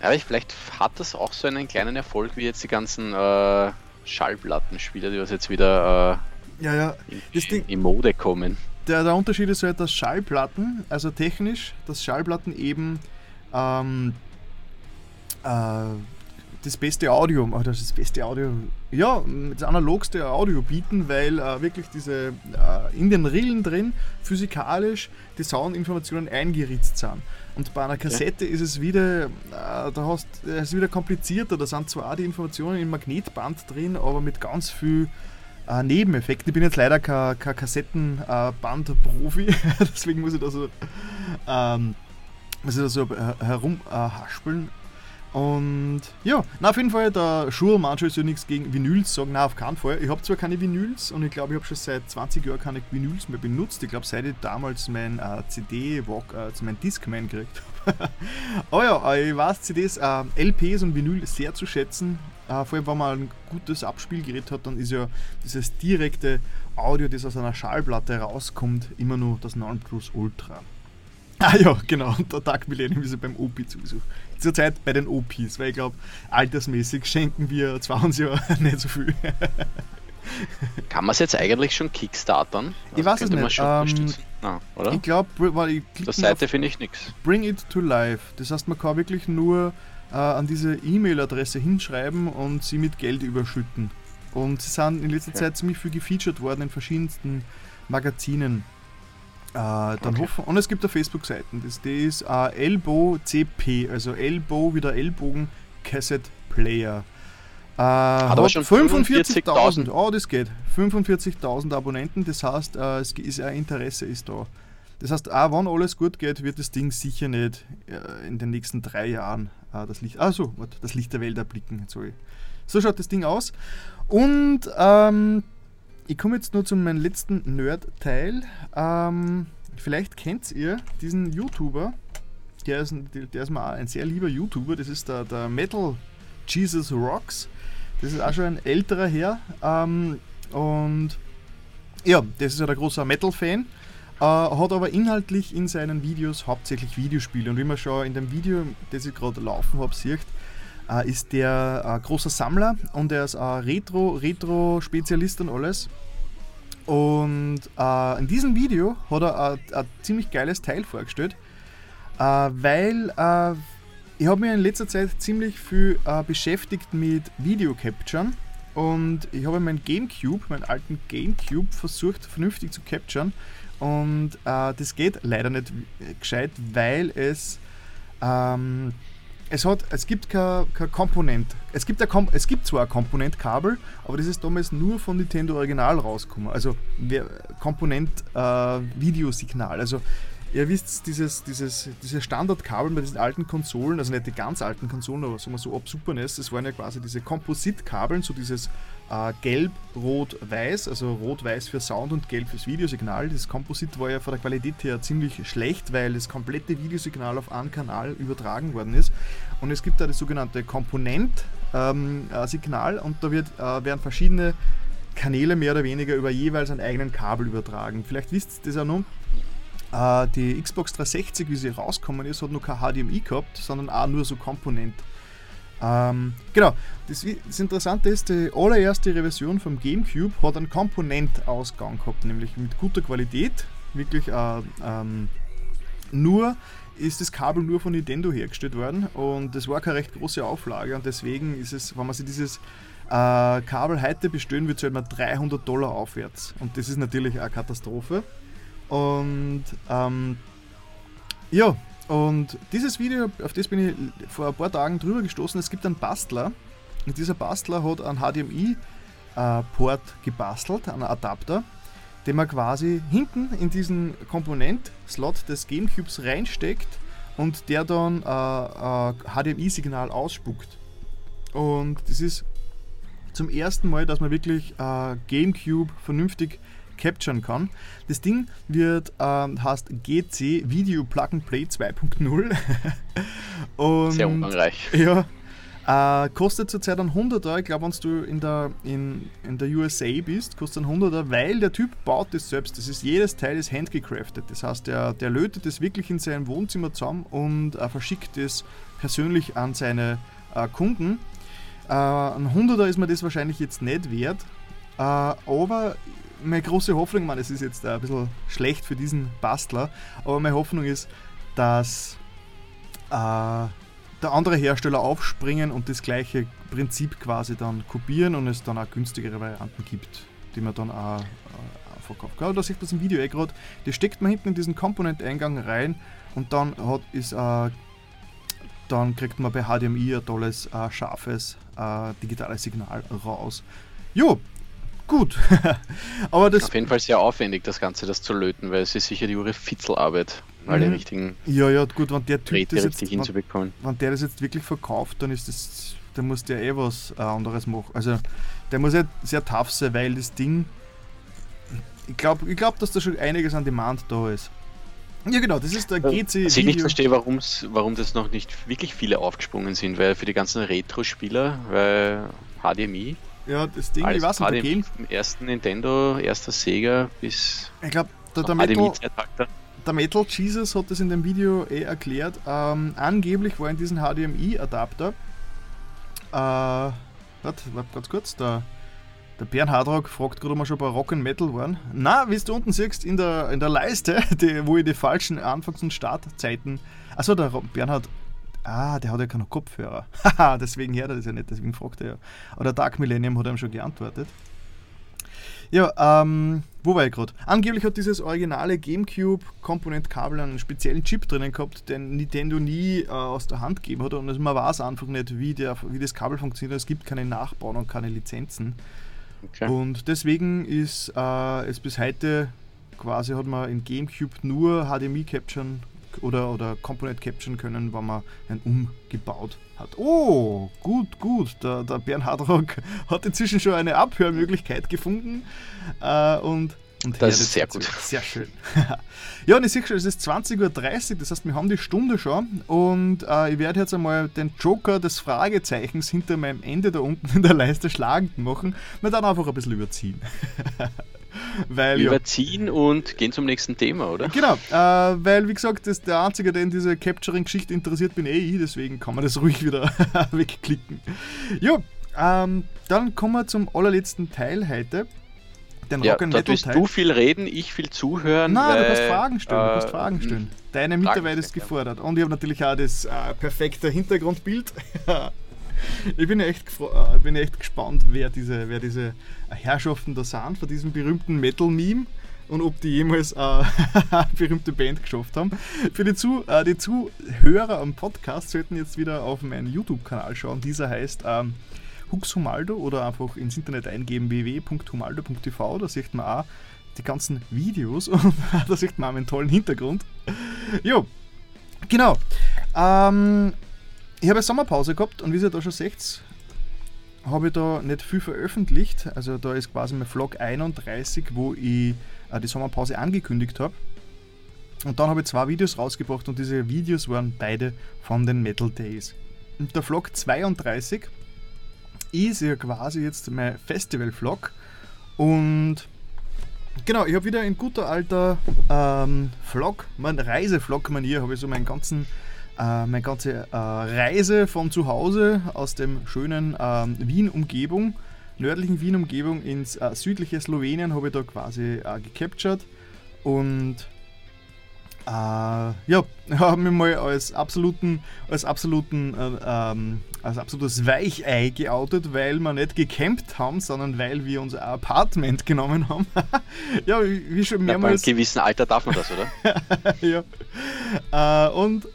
B: Aber vielleicht hat das auch so einen kleinen Erfolg wie jetzt die ganzen äh, Schallplattenspieler, die was jetzt wieder
A: äh, ja, ja.
B: In, in Mode kommen
A: der, der Unterschied ist halt, dass Schallplatten, also technisch, dass Schallplatten eben ähm, äh, das beste Audio, oder das beste Audio, ja, das analogste Audio bieten, weil äh, wirklich diese äh, in den Rillen drin physikalisch die Soundinformationen eingeritzt sind. Und bei einer Kassette ja. ist es wieder, äh, da hast, es ist wieder komplizierter, da sind zwar auch die Informationen im Magnetband drin, aber mit ganz viel äh, Nebeneffekte. Ich bin jetzt leider kein, kein Kassettenband-Profi, deswegen muss ich da so, ähm, muss ich da so herumhaspeln. Äh, und ja, na auf jeden Fall, der Schur manchmal ist ja nichts gegen Vinyls sagen, na auf keinen Fall. Ich habe zwar keine Vinyls und ich glaube, ich habe schon seit 20 Jahren keine Vinyls mehr benutzt. Ich glaube, seit ich damals mein äh, CD-Walk, äh, mein Discman gekriegt habe. Aber ja, ich weiß CDs, äh, LPs und Vinyl sehr zu schätzen. Äh, vor allem, wenn man ein gutes Abspielgerät hat, dann ist ja dieses direkte Audio, das aus einer Schallplatte rauskommt, immer nur das Nonplus Ultra. Ah ja, genau, und der Tag Millennium ist ja beim OP zugesucht. Zurzeit bei den OPs, weil ich glaube, altersmäßig schenken wir zwar uns ja nicht so viel.
B: Kann man es jetzt eigentlich schon kickstartern?
A: Also ich weiß es nicht. Ähm, ah, oder? Ich glaube, weil ich
B: Der Seite finde ich nichts.
A: Bring it to life. Das heißt, man kann wirklich nur äh, an diese E-Mail-Adresse hinschreiben und sie mit Geld überschütten. Und sie sind in letzter okay. Zeit ziemlich viel gefeatured worden in verschiedensten Magazinen. Äh, dann okay. hoffen, und es gibt auch Facebook-Seiten. Das, das ist äh, Elbow CP, also Elbow wie der Ellbogen Cassette Player. Äh, hat aber schon 45.000. oh, das geht. 45.000 Abonnenten, das heißt, äh, es ist ein Interesse ist da. Das heißt, auch wenn alles gut geht, wird das Ding sicher nicht äh, in den nächsten drei Jahren äh, das Licht, also, das Licht der Welt erblicken. Sorry. So schaut das Ding aus. Und ähm, ich komme jetzt nur zu meinem letzten Nerd-Teil. Ähm, vielleicht kennt ihr diesen YouTuber. Der ist, der ist mir ein sehr lieber YouTuber. Das ist der, der Metal Jesus Rocks. Das ist auch schon ein älterer Herr. Ähm, und ja, das ist ja der große Metal-Fan. Äh, hat aber inhaltlich in seinen Videos hauptsächlich Videospiele. Und wie man schon in dem Video, das ich gerade laufen habe, sieht, äh, ist der äh, großer Sammler und er ist ein Retro, Retro-Spezialist und alles. Und äh, in diesem Video hat er ein ziemlich geiles Teil vorgestellt, äh, weil äh, ich habe mich in letzter Zeit ziemlich viel äh, beschäftigt mit Video Capturen und ich habe meinen Gamecube, meinen alten Gamecube versucht vernünftig zu capturen und äh, das geht leider nicht gescheit, weil es ähm, es hat, es gibt kein, kein Komponent. Es gibt, ein, es gibt zwar ein Komponentkabel, aber das ist damals nur von Nintendo Original rausgekommen. Also Komponent äh. Also Ihr wisst, dieses, dieses, diese Standardkabel bei diesen alten Konsolen, also nicht die ganz alten Konsolen, aber sagen wir so ab Super NES, das waren ja quasi diese Kompositkabeln, so dieses äh, Gelb, Rot, Weiß, also Rot-Weiß für Sound und Gelb fürs Videosignal. Das Komposit war ja von der Qualität her ziemlich schlecht, weil das komplette Videosignal auf einen Kanal übertragen worden ist. Und es gibt da das sogenannte Komponentsignal ähm, äh, und da wird, äh, werden verschiedene Kanäle mehr oder weniger über jeweils einen eigenen Kabel übertragen. Vielleicht wisst ihr das ja noch. Äh, die Xbox 360, wie sie rausgekommen ist, hat noch kein HDMI gehabt, sondern auch nur so Komponent. Ähm, genau, das, das, Interessante ist, die allererste Revision vom GameCube hat einen Komponentausgang gehabt, nämlich mit guter Qualität, wirklich äh, ähm, nur ist das Kabel nur von Nintendo hergestellt worden und das war keine recht große Auflage und deswegen ist es, wenn man sich dieses äh, Kabel heute bestellen will, zahlt man 300 Dollar aufwärts und das ist natürlich eine Katastrophe. Und ähm, ja, und dieses Video, auf das bin ich vor ein paar Tagen drüber gestoßen. Es gibt einen Bastler und dieser Bastler hat einen HDMI-Port äh, gebastelt, einen Adapter, den man quasi hinten in diesen Komponent-Slot des Gamecubes reinsteckt und der dann äh, äh, HDMI-Signal ausspuckt. Und das ist zum ersten Mal, dass man wirklich äh, Gamecube vernünftig capturen kann. Das Ding wird ähm, heißt GC Video Plug and Play 2.0.
B: Sehr umfangreich.
A: Ja. Äh, kostet zurzeit ein 100er. Ich glaube, wenn du in der, in, in der USA bist, kostet ein 100er, weil der Typ baut das selbst. Das ist jedes Teil ist handgecraftet. Das heißt, der, der lötet das wirklich in seinem Wohnzimmer zusammen und äh, verschickt es persönlich an seine äh, Kunden. Äh, ein 100er ist mir das wahrscheinlich jetzt nicht wert, äh, aber meine große Hoffnung, man, es ist jetzt ein bisschen schlecht für diesen Bastler, aber meine Hoffnung ist, dass äh, der andere Hersteller aufspringen und das gleiche Prinzip quasi dann kopieren und es dann auch günstigere Varianten gibt, die man dann auch äh, verkauft. Ja, da sieht man im Video eh gerade, das steckt man hinten in diesen Komponenteingang rein und dann hat, ist äh, dann kriegt man bei HDMI ein tolles, äh, scharfes äh, digitales Signal raus. Jo, gut.
B: Aber das Auf jeden Fall sehr aufwendig, das Ganze das zu löten, weil es ist sicher die Ure Fitzelarbeit, alle mhm. richtigen
A: Ja, ja, gut, wenn der Typ
B: das jetzt, wenn,
A: wenn, der das jetzt wirklich verkauft, dann ist das, dann muss der eh was äh, anderes machen. Also der muss ja sehr tough sein, weil das Ding, ich glaube, ich glaub, dass da schon einiges an Demand da ist. Ja, genau, das ist der GC.
B: Was ich nicht verstehe, warum das noch nicht wirklich viele aufgesprungen sind, weil für die ganzen Retro-Spieler, weil HDMI
A: ja, das Ding,
B: Alles ich weiß nicht, Game. Vom ersten Nintendo, erster Sega bis.
A: Ich glaube, der, der, Metal, der Metal Jesus hat das in dem Video eh erklärt. Ähm, angeblich war in diesem HDMI-Adapter. Äh, warte, warte ganz kurz, der, der Bernhard Rock fragt gerade, ob wir schon bei Rock and Metal waren. Na, wie du unten siehst, in der, in der Leiste, die, wo ich die falschen Anfangs- und Startzeiten. Achso, der Bernhard Ah, der hat ja keine Kopfhörer. Haha, deswegen hört er das ja nicht, deswegen fragt er ja. Oder Dark Millennium hat ihm schon geantwortet. Ja, ähm, wo war ich gerade? Angeblich hat dieses originale GameCube-Komponentkabel einen speziellen Chip drinnen gehabt, den Nintendo nie äh, aus der Hand gegeben hat. Und also man weiß einfach nicht, wie, der, wie das Kabel funktioniert. Es gibt keine Nachbauen und keine Lizenzen. Okay. Und deswegen ist äh, es bis heute quasi, hat man in GameCube nur HDMI capturen oder, oder Component capturen können, wenn man einen umgebaut hat. Oh, gut, gut. Der, der Bernhard Rock hat inzwischen schon eine Abhörmöglichkeit gefunden. Äh, und und
B: das ist sehr gut.
A: Sehr schön. ja, und ich sehe schon, es ist 20.30 Uhr, das heißt, wir haben die Stunde schon. Und äh, ich werde jetzt einmal den Joker des Fragezeichens hinter meinem Ende da unten in der Leiste schlagend machen. Wir dann einfach ein bisschen überziehen.
B: weil, Überziehen ja, und gehen zum nächsten Thema, oder?
A: Genau, äh, weil wie gesagt, das der Einzige, der in diese Capturing-Geschichte interessiert, bin eh ich, deswegen kann man das ruhig wieder wegklicken. Ja, ähm, dann kommen wir zum allerletzten Teil heute.
B: Den ja, Rock and Metal Teil. du viel reden, ich viel zuhören.
A: Nein, weil, du kannst Fragen stellen, äh, du kannst Fragen stellen. Deine Mitarbeit ist gefordert. Und ich habe natürlich auch das äh, perfekte Hintergrundbild. ich bin echt, äh, bin echt gespannt, wer diese, wer diese Herrschaften da sind, von diesem berühmten Metal-Meme und ob die jemals äh, eine berühmte Band geschafft haben. Für die, Zu äh, die Zuhörer am Podcast sollten jetzt wieder auf meinen YouTube-Kanal schauen. Dieser heißt ähm, Hux Humaldo oder einfach ins Internet eingeben www.humaldo.tv. Da sieht man auch die ganzen Videos und da sieht man auch einen tollen Hintergrund. jo, genau. Ähm, ich habe eine Sommerpause gehabt und wie ihr da schon seht, habe ich da nicht viel veröffentlicht. Also da ist quasi mein Vlog 31, wo ich äh, die Sommerpause angekündigt habe. Und dann habe ich zwei Videos rausgebracht und diese Videos waren beide von den Metal Days. Und der Vlog 32 ist ja quasi jetzt mein Festival-Vlog. Und genau, ich habe wieder in guter alter ähm, Vlog, mein Reisevlog-Manier, habe ich so meinen ganzen äh, meine ganze äh, Reise von zu Hause aus dem schönen äh, Wien-Umgebung, nördlichen Wien-Umgebung ins äh, südliche Slowenien habe ich da quasi äh, gecaptured und äh, ja, haben wir mal als absoluten, als absoluten, äh, ähm, als absolutes Weichei geoutet, weil wir nicht gecampt haben, sondern weil wir unser Apartment genommen haben.
B: ja, wie schon mehrmals. Ja, bei einem gewissen Alter darf man das, oder?
A: ja. Äh, und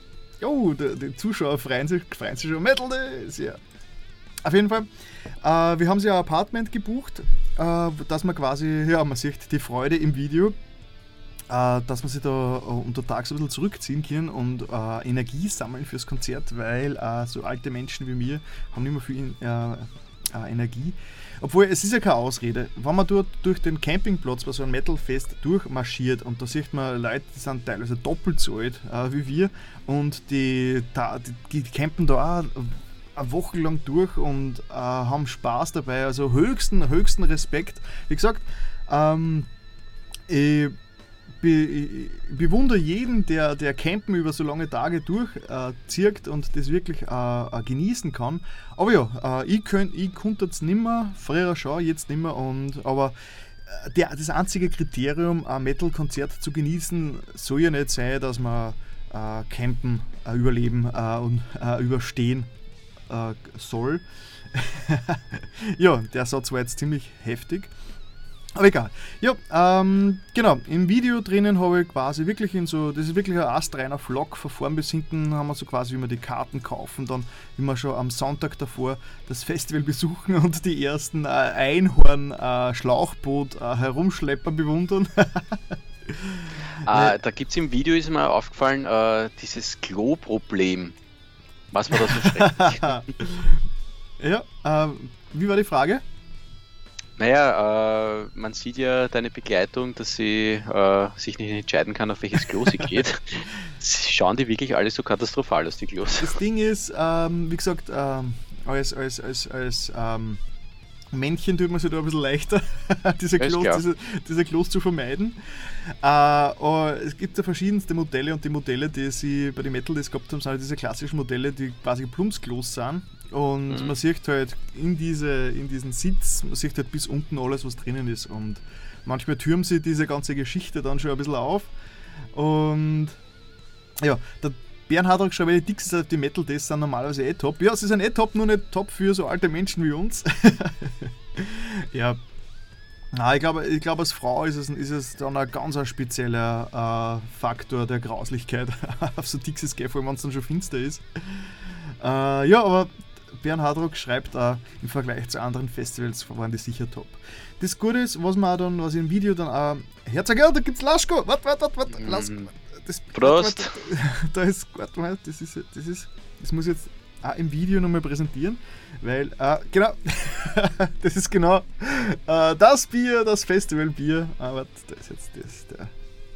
A: oh, die, die, Zuschauer freuen sich, freuen sich schon. Metal Days, ja. Auf jeden Fall, äh, wir haben sie ein Apartment gebucht, äh, dass man quasi, ja, man sieht die Freude im Video, äh, dass man sich da äh, unter Tags ein bisschen zurückziehen können und äh, Energie sammeln fürs Konzert, weil äh, so alte Menschen wie mir haben nicht mehr viel Energie. Obwohl, es ist ja keine Ausrede. Wenn man dort durch den Campingplatz bei so einem Metalfest durchmarschiert und da sieht man Leute, die sind teilweise doppelt so alt wie wir und die, die, die campen da auch eine Woche lang durch und äh, haben Spaß dabei. Also höchsten, höchsten Respekt. Wie gesagt, ähm, ich be, bewundere jeden, der, der Campen über so lange Tage durchzirkt äh, und das wirklich äh, äh, genießen kann. Aber ja, äh, ich, könnt, ich konnte es nimmer, früher schon, jetzt nimmer. Und, aber äh, der, das einzige Kriterium, ein Metal-Konzert zu genießen, soll ja nicht sein, dass man äh, campen, überleben und überstehen soll. ja, der Satz war jetzt ziemlich heftig. Aber egal. Ja, ähm, genau. Im Video drinnen habe ich quasi wirklich in so, das ist wirklich ein astreiner Vlog. Von vorn bis hinten haben wir so quasi, wie wir die Karten kaufen, dann wie wir schon am Sonntag davor das Festival besuchen und die ersten äh, Einhorn-Schlauchboot-Herumschlepper äh, bewundern.
B: ah, da gibt es im Video, ist mir aufgefallen, äh, dieses Klo-Problem. Was war da so schrecklich?
A: ja, äh, wie war die Frage?
B: Naja, äh, man sieht ja deine Begleitung, dass sie äh, sich nicht entscheiden kann, auf welches Klo sie geht. Schauen die wirklich alle so katastrophal aus, die Klos?
A: Das Ding ist, ähm, wie gesagt, ähm, als, als, als, als ähm, Männchen tut man sich da ein bisschen leichter, diese, Klos, diese, diese Klos zu vermeiden. Äh, es gibt ja verschiedenste Modelle und die Modelle, die sie bei den Metal Days gehabt haben, sind halt diese klassischen Modelle, die quasi Plumpsklos sind und mhm. man sieht halt in, diese, in diesen Sitz, man sieht halt bis unten alles, was drinnen ist. Und manchmal türmen sie diese ganze Geschichte dann schon ein bisschen auf. Und ja, der Bernhard hat geschrieben, die Dixis auf die Metal Days sind normalerweise eh top. Ja, sie sind eh top, nur nicht top für so alte Menschen wie uns. ja. Na, ich glaube, ich glaub, als Frau ist es, ist es dann ein ganz ein spezieller äh, Faktor der Grauslichkeit auf so vor allem wenn es dann schon finster ist. Äh, ja, aber Bernhard Rock schreibt auch, im Vergleich zu anderen Festivals waren die sicher top. Das Gute ist, was man dann, was im Video dann auch. Herzog, da gibt's Laschko! Warte, warte, warte, warte, lass.
B: Das, Prost!
A: Wart, da ist, warte mal, das ist, das ist, das muss ich jetzt auch im Video nochmal präsentieren, weil, äh, genau, das ist genau äh, das Bier, das Festivalbier. Aber da ist jetzt das, der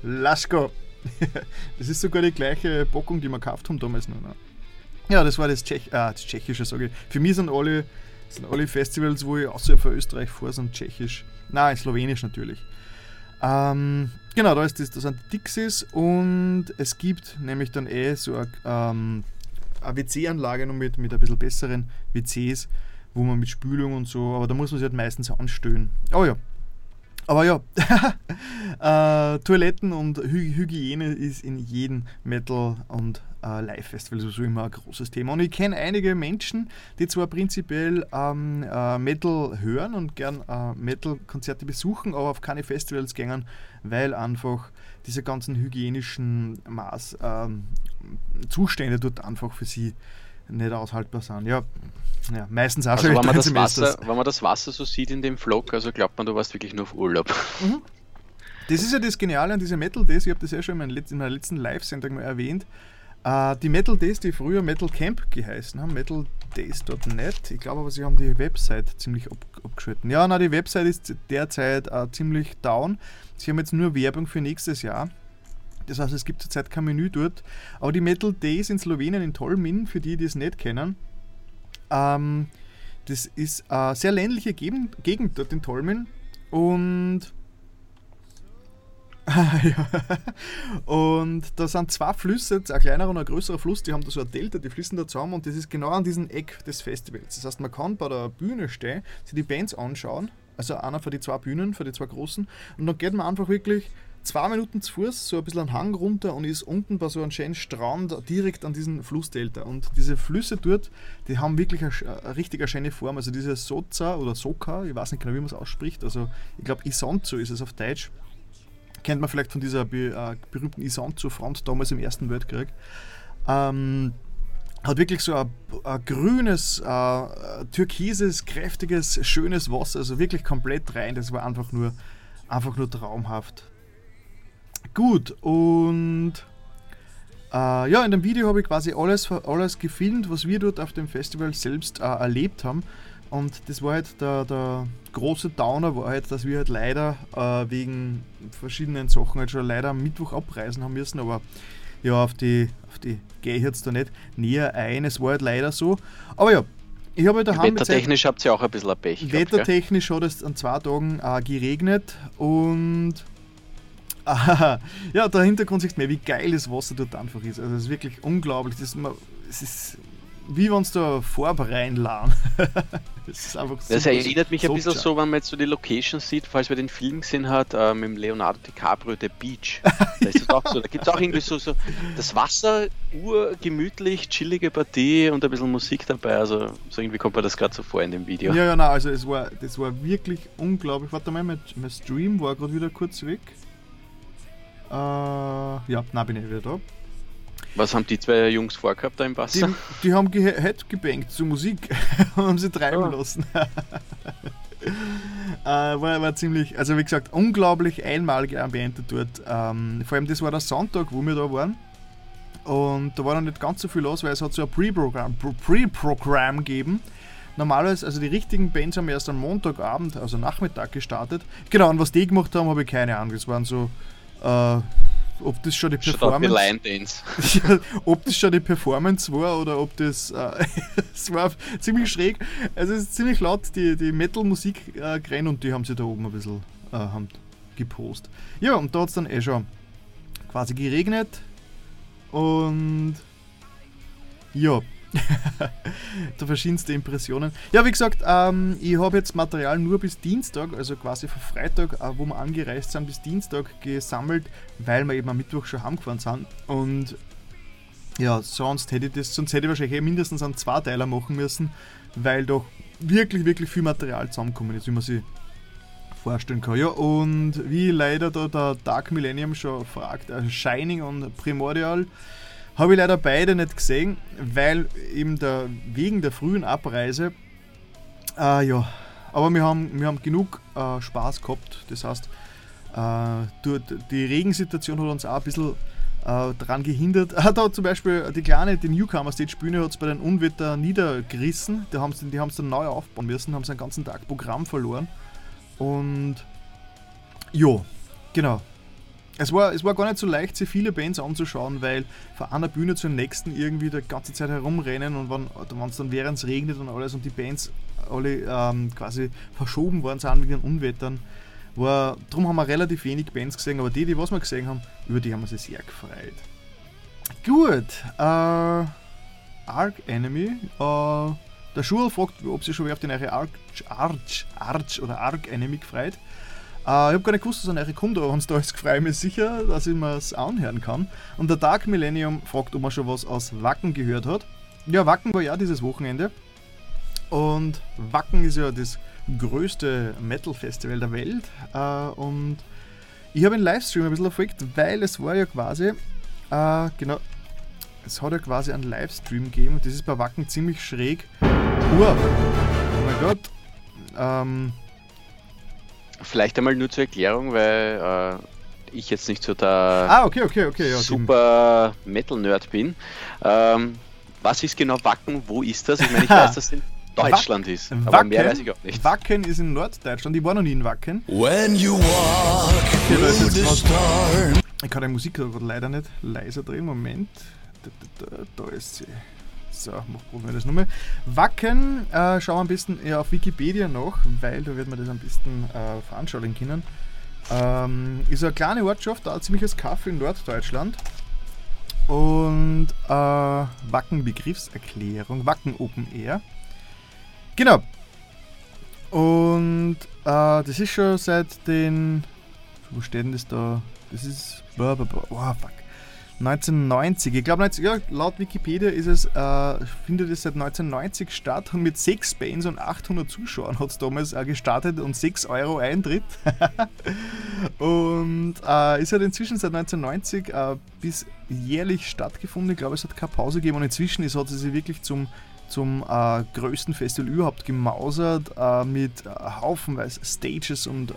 A: Laschko. das ist sogar die gleiche Bockung, die wir gekauft haben damals noch. Ne? Ja, das war das, Tschech ah, das Tschechische, sage ich. Für mich sind alle, sind alle Festivals, wo ich außerhalb von Österreich fahre, sind Tschechisch. Nein, Slowenisch natürlich. Ähm, genau, da, ist das, da sind die Dixies und es gibt nämlich dann eh so eine, ähm, eine WC-Anlage noch mit, mit ein bisschen besseren WCs, wo man mit Spülung und so, aber da muss man sich halt meistens anstellen. Oh ja. Aber ja, äh, Toiletten und Hy Hygiene ist in jedem Metal- und äh, Live-Festival sowieso immer ein großes Thema. Und ich kenne einige Menschen, die zwar prinzipiell ähm, äh, Metal hören und gern äh, Metal-Konzerte besuchen, aber auf keine Festivals gehen, weil einfach diese ganzen hygienischen Maß, ähm, Zustände dort einfach für sie nicht aushaltbar sind. Ja, ja meistens auch
B: also wenn man, das Wasser, wenn man das Wasser so sieht in dem Vlog, also glaubt man, du warst wirklich nur auf Urlaub. Mhm.
A: Das ist ja das Geniale an dieser Metal Days, ich habe das ja schon in meiner letzten Live-Sendung mal erwähnt. Uh, die Metal Days, die früher Metal Camp geheißen haben, metaldays.net. Ich glaube aber, sie haben die Website ziemlich ab abgeschalten. Ja, na, die Website ist derzeit uh, ziemlich down. Sie haben jetzt nur Werbung für nächstes Jahr. Das heißt, es gibt zurzeit kein Menü dort. Aber die Metal Days in Slowenien, in Tolmin, für die, die es nicht kennen, ähm, das ist eine sehr ländliche Gegend dort in Tolmin. Und ja. Und da sind zwei Flüsse, ein kleinerer und ein größerer Fluss, die haben da so ein Delta, die fließen da zusammen und das ist genau an diesem Eck des Festivals. Das heißt, man kann bei der Bühne stehen, sich die Bands anschauen, also einer von den zwei Bühnen, von den zwei großen, und dann geht man einfach wirklich zwei Minuten zu Fuß, so ein bisschen einen Hang runter und ist unten bei so einem schönen Strand direkt an diesem Flussdelta. Und diese Flüsse dort, die haben wirklich eine, eine richtig schöne Form. Also diese Soza oder Soka, ich weiß nicht genau, wie man es ausspricht, also ich glaube Isonzo ist es auf Deutsch kennt man vielleicht von dieser äh, berühmten Isonzo-Front damals im Ersten Weltkrieg. Ähm, hat wirklich so ein, ein grünes, äh, türkises, kräftiges, schönes Wasser, also wirklich komplett rein. Das war einfach nur, einfach nur traumhaft. Gut, und äh, ja, in dem Video habe ich quasi alles, alles gefilmt, was wir dort auf dem Festival selbst äh, erlebt haben. Und das war halt der, der große Downer, war halt, dass wir halt leider äh, wegen verschiedenen Sachen halt schon leider am Mittwoch abreisen haben müssen, aber ja, auf die, auf die gehe ich jetzt da nicht näher ein, es war halt leider so. Aber ja, ich habe halt
B: daheim Wettertechnisch habt ihr auch ein bisschen ein Pech.
A: Wettertechnisch gehabt, hat es an zwei Tagen äh, geregnet und ja, der Hintergrund sieht mir, wie geil das Wasser dort einfach ist. Also es ist wirklich unglaublich. Das, es ist wie wenn es da Farbe reinladen.
B: das ist einfach Das erinnert mich ein bisschen so, wenn man jetzt so die Location sieht, falls man den Film gesehen hat, äh, mit Leonardo DiCaprio, der Beach. Da ist auch so. Da gibt es auch irgendwie so, so das Wasser, urgemütlich, chillige Partie und ein bisschen Musik dabei. Also so irgendwie kommt mir das gerade so vor in dem Video.
A: Ja, genau, also es war, das war wirklich unglaublich. Warte mal, mein, mein Stream war gerade wieder kurz weg. Äh, ja, na bin ich wieder da.
B: Was haben die zwei Jungs vorgehabt da im Wasser?
A: Die, die haben ge gebankt zur Musik und haben sie treiben oh. lassen. äh, war, war ziemlich, also wie gesagt, unglaublich einmalige Ambiente dort. Ähm, vor allem das war der Sonntag, wo wir da waren. Und da war noch nicht ganz so viel los, weil es hat so ein Pre-Programm Pre gegeben. Normalerweise, also die richtigen Bands haben erst am Montagabend, also Nachmittag gestartet. Genau, und was die gemacht haben, habe ich keine Ahnung. Das waren so äh, ob das schon die Performance ja, ob das schon die Performance war oder ob das äh, es war ziemlich schräg. Also es ist ziemlich laut die, die Metal-Musik äh, und die haben sie da oben ein bisschen äh, haben gepostet. Ja, und da hat es dann eh schon quasi geregnet und ja, da verschiedenste Impressionen. Ja, wie gesagt, ähm, ich habe jetzt Material nur bis Dienstag, also quasi von Freitag, äh, wo wir angereist sind, bis Dienstag gesammelt, weil wir eben am Mittwoch schon heimgefahren sind. Und ja, sonst hätte ich das, sonst hätte ich wahrscheinlich eh mindestens einen Zweiteiler machen müssen, weil doch wirklich, wirklich viel Material zusammenkommen ist, wie man sich vorstellen kann. Ja, und wie leider da der Dark Millennium schon fragt, also Shining und Primordial, habe ich leider beide nicht gesehen, weil eben der, wegen der frühen Abreise, äh, ja, aber wir haben, wir haben genug äh, Spaß gehabt. Das heißt, äh, die Regensituation hat uns auch ein bisschen äh, daran gehindert. Hat da zum Beispiel die kleine, die Newcomer Stage Bühne hat es bei den Unwetter niedergerissen. Die haben es die dann neu aufbauen müssen, haben seinen ganzen Tag Programm verloren. Und ja, genau. Es war, es war gar nicht so leicht, sich viele Bands anzuschauen, weil von einer Bühne zur nächsten irgendwie die ganze Zeit herumrennen und wenn es dann während es regnet und alles und die Bands alle ähm, quasi verschoben worden sind wegen den Unwettern, war, darum haben wir relativ wenig Bands gesehen, aber die, die was wir gesehen haben, über die haben wir sich sehr gefreut. Gut, äh, Arc Enemy. Äh, der Schul fragt, ob sie schon wer auf die neue Arch, Arch, Arch oder Arc Enemy gefreut. Äh, ich habe gar nicht gewusst, dass eine neue kommt, aber wenn es da ist, freue ich mich sicher, dass ich mir es anhören kann. Und der Dark Millennium fragt, ob man schon was aus Wacken gehört hat. Ja, Wacken war ja dieses Wochenende. Und Wacken ist ja das größte Metal-Festival der Welt. Äh, und ich habe einen Livestream ein bisschen erfolgt, weil es war ja quasi, äh, genau, es hat ja quasi einen Livestream gegeben und das ist bei Wacken ziemlich schräg. Uah, oh mein Gott. Ähm,
B: Vielleicht einmal nur zur Erklärung, weil äh, ich jetzt nicht so der
A: ah, okay, okay, okay,
B: ja, super Metal-Nerd bin. Ähm, was ist genau Wacken? Wo ist das? Ich meine, ich weiß, das sind Deutschland Wack ist.
A: Aber Wacken, mehr weiß ich auch nicht. Wacken ist in Norddeutschland. Ich war noch nie in Wacken.
C: When you walk
A: through the storm. Ich kann die Musik leider nicht leiser drehen. Moment. Da, da, da, da ist sie. So, probieren wir das nochmal. Wacken, äh, schauen wir am besten ja, auf Wikipedia nach, weil da wird man das am besten äh, veranschaulichen können. Ähm, ist eine kleine Ortschaft, da ein ziemliches Kaffee in Norddeutschland. Und äh, Wacken Begriffserklärung, Wacken Open Air. Genau. Und äh, das ist schon seit den. Wo steht denn das da? Das ist. Oh, fuck. 1990. Ich glaube, ja, laut Wikipedia ist es, äh, findet es seit 1990 statt und mit sechs Bands und 800 Zuschauern hat es damals äh, gestartet und 6 Euro Eintritt. und äh, ist halt inzwischen seit 1990 äh, bis jährlich stattgefunden. Ich glaube, es hat keine Pause gegeben und inzwischen ist, hat es sich wirklich zum zum äh, größten Festival überhaupt gemausert äh, mit haufenweise Stages und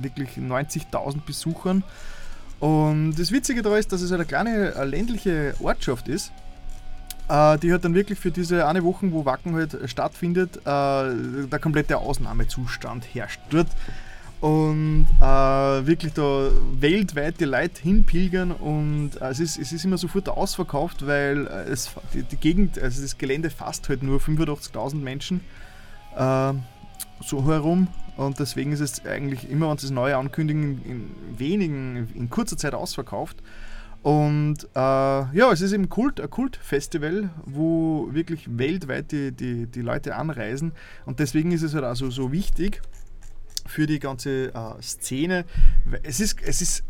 A: wirklich 90.000 Besuchern. Und das Witzige daran ist, dass es eine kleine äh, ländliche Ortschaft ist, die halt dann wirklich für diese eine Woche, wo Wacken halt stattfindet, der komplette Ausnahmezustand herrscht. Dort und äh, wirklich da weltweit die Leute hinpilgern und äh, es, ist, es ist immer sofort ausverkauft, weil äh, es, die, die, Gegend, also das Gelände fasst halt nur 85.000 Menschen äh, so herum und deswegen ist es eigentlich immer, wenn sie das neue ankündigen, in wenigen, in kurzer Zeit ausverkauft. Und äh, ja, es ist eben Kult, ein Kultfestival, wo wirklich weltweit die, die, die Leute anreisen und deswegen ist es halt also so wichtig für die ganze äh, Szene. Es ist, es ist,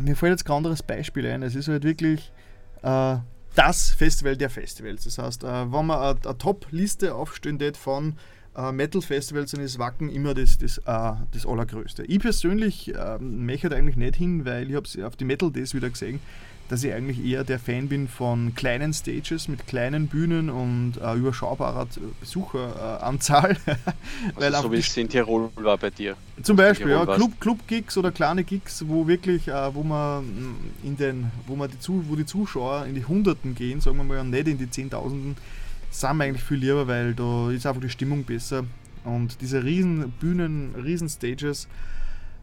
A: mir fällt jetzt kein anderes Beispiel ein. Es ist halt wirklich äh, das Festival der Festivals. Das heißt, äh, wenn man eine Top-Liste aufstellen von äh, Metal-Festivals, dann ist Wacken immer das, das, äh, das Allergrößte. Ich persönlich äh, möchte eigentlich nicht hin, weil ich habe es auf die Metal Days wieder gesehen dass ich eigentlich eher der Fan bin von kleinen Stages mit kleinen Bühnen und äh, überschaubarer Besucheranzahl.
B: also so wie es in Tirol war bei dir.
A: Zum Beispiel, ja, Club, Club-Gigs oder kleine Gigs, wo wirklich, äh, wo man in den, wo man die, wo die Zuschauer in die Hunderten gehen, sagen wir mal, nicht in die Zehntausenden, sind mir eigentlich viel lieber, weil da ist einfach die Stimmung besser. Und diese riesen Bühnen, riesen Stages,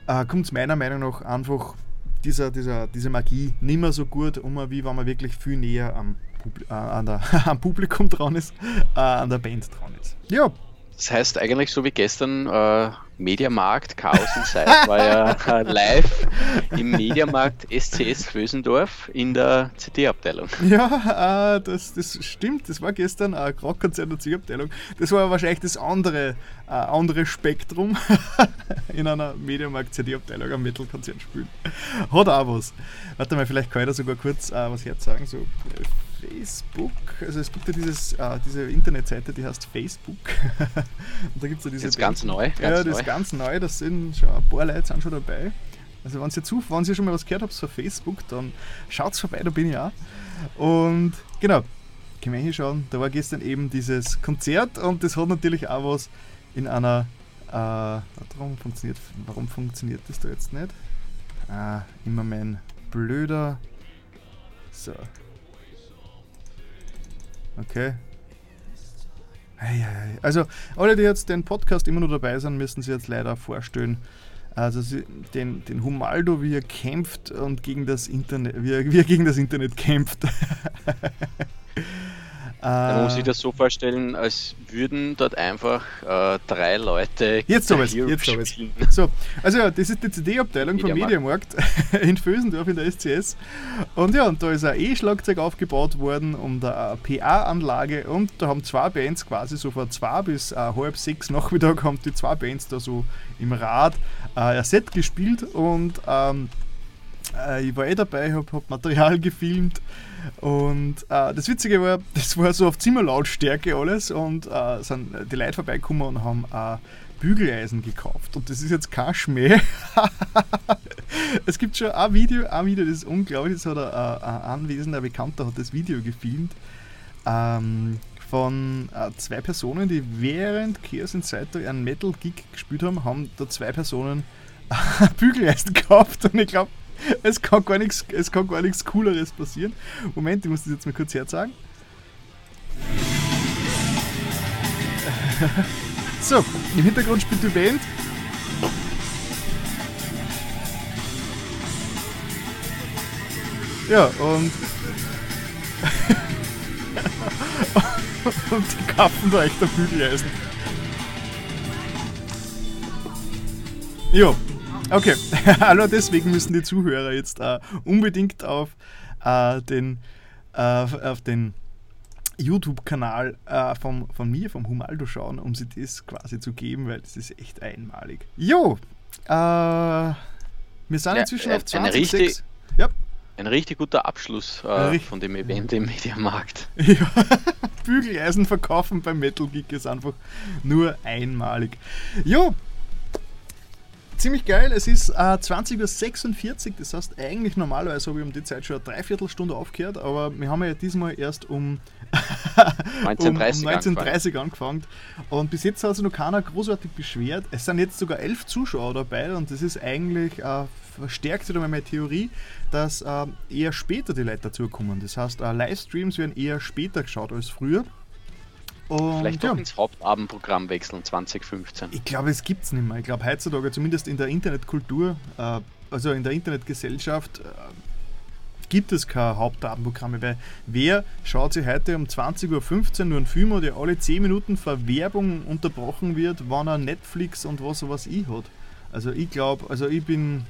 A: äh, kommt meiner Meinung nach einfach dieser, dieser, diese Magie nicht mehr so gut um, wie wenn man wirklich viel näher am, Publi äh, der, am Publikum dran ist, äh, an der Band dran ist. Ja.
B: Das heißt eigentlich so wie gestern äh, Mediamarkt Chaos in Zeit war ja äh, live im Mediamarkt SCS Vösendorf in der CD-Abteilung.
A: Ja, äh, das, das stimmt. Das war gestern ein Rockkonzert der CD-Abteilung. Das war wahrscheinlich das andere, äh, andere Spektrum in einer Mediamarkt CD-Abteilung am Metal-Konzert spielen. Hat auch was. Warte mal, vielleicht kann ich da sogar kurz äh, was herzagen. So Facebook, also es gibt ja dieses, äh, diese Internetseite, die heißt Facebook. und da gibt es ja diese.
B: Das ist ganz neu. Ganz
A: ja, das
B: neu.
A: ist ganz neu, das sind schon ein paar Leute sind schon dabei. Also wenn ihr, zu, wenn ihr schon mal was gehört habt von Facebook, dann schaut vorbei, da bin ich auch. Und genau, können wir hier schauen, da war gestern eben dieses Konzert und das hat natürlich auch was in einer. Äh, warum, funktioniert, warum funktioniert das da jetzt nicht? Ah, immer mein blöder. So. Okay. Also, alle, die jetzt den Podcast immer nur dabei sind, müssen sich jetzt leider vorstellen, also sie, den, den Humaldo, wie er kämpft und gegen das Internet, wie er, wie er gegen das Internet kämpft.
B: Man muss sich das so vorstellen, als würden dort einfach äh, drei Leute
A: Jetzt ich
B: Hero
A: jetzt ich
B: spielen.
A: So, also ja, das ist die CD-Abteilung vom
B: Mediamarkt.
A: Mediamarkt in Vösendorf in der SCS. Und ja, und da ist ein E-Schlagzeug aufgebaut worden und eine PA-Anlage und da haben zwei Bands quasi so von zwei bis äh, halb sechs Nachmittag haben die zwei Bands da so im Rad äh, ein Set gespielt und ähm, äh, ich war eh dabei, habe hab Material gefilmt und äh, das Witzige war, das war so auf Zimmerlautstärke alles und äh, sind die Leute vorbeigekommen und haben äh, Bügeleisen gekauft. Und das ist jetzt kein Schmäh. es gibt schon ein Video, ein Video, das ist unglaublich, das hat ein, ein anwesender Bekannter hat das Video gefilmt. Ähm, von äh, zwei Personen, die während Chaos Insider einen Metal-Gig gespielt haben, haben da zwei Personen Bügeleisen gekauft und ich glaube, es kann gar nichts, es kann gar nichts Cooleres passieren. Moment, ich muss das jetzt mal kurz herzeigen. So, im Hintergrund spielt die Band. Ja, und. und die kappen da echt der Bügeleisen. Jo, Okay, hallo, deswegen müssen die Zuhörer jetzt äh, unbedingt auf äh, den, äh, auf den YouTube-Kanal äh, vom, von mir, vom Humaldo schauen, um sie das quasi zu geben, weil das ist echt einmalig. Jo, äh, wir sind
B: Ja,
A: inzwischen
B: äh,
A: auf
B: eine
A: 20
B: richtig-
A: Ja,
B: Ein richtig guter Abschluss äh, von dem Event im Mediamarkt.
A: ja. Bügeleisen verkaufen beim Metal Geek ist einfach nur einmalig. Jo, ziemlich geil. Es ist äh, 20.46 Uhr, das heißt eigentlich normalerweise habe ich um die Zeit schon eine Dreiviertelstunde aufgehört, aber wir haben ja diesmal erst um, um, um
B: 1930
A: 19.30 angefangen und bis jetzt hat sich noch keiner großartig beschwert. Es sind jetzt sogar elf Zuschauer dabei und das ist eigentlich äh, verstärkt wieder meine Theorie, dass äh, eher später die Leute dazukommen. Das heißt, äh, Livestreams werden eher später geschaut als früher. Und
B: Vielleicht
A: ja,
B: doch ins Hauptabendprogramm wechseln 2015.
A: ich glaube, es gibt es nicht mehr. Ich glaube, heutzutage, zumindest in der Internetkultur, äh, also in der Internetgesellschaft, äh, gibt es keine Hauptabendprogramme, weil wer schaut sich heute um 20.15 Uhr nur einen Film der alle 10 Minuten vor Werbung unterbrochen wird, wann er Netflix und was was ich hat. Also ich glaube, also ich bin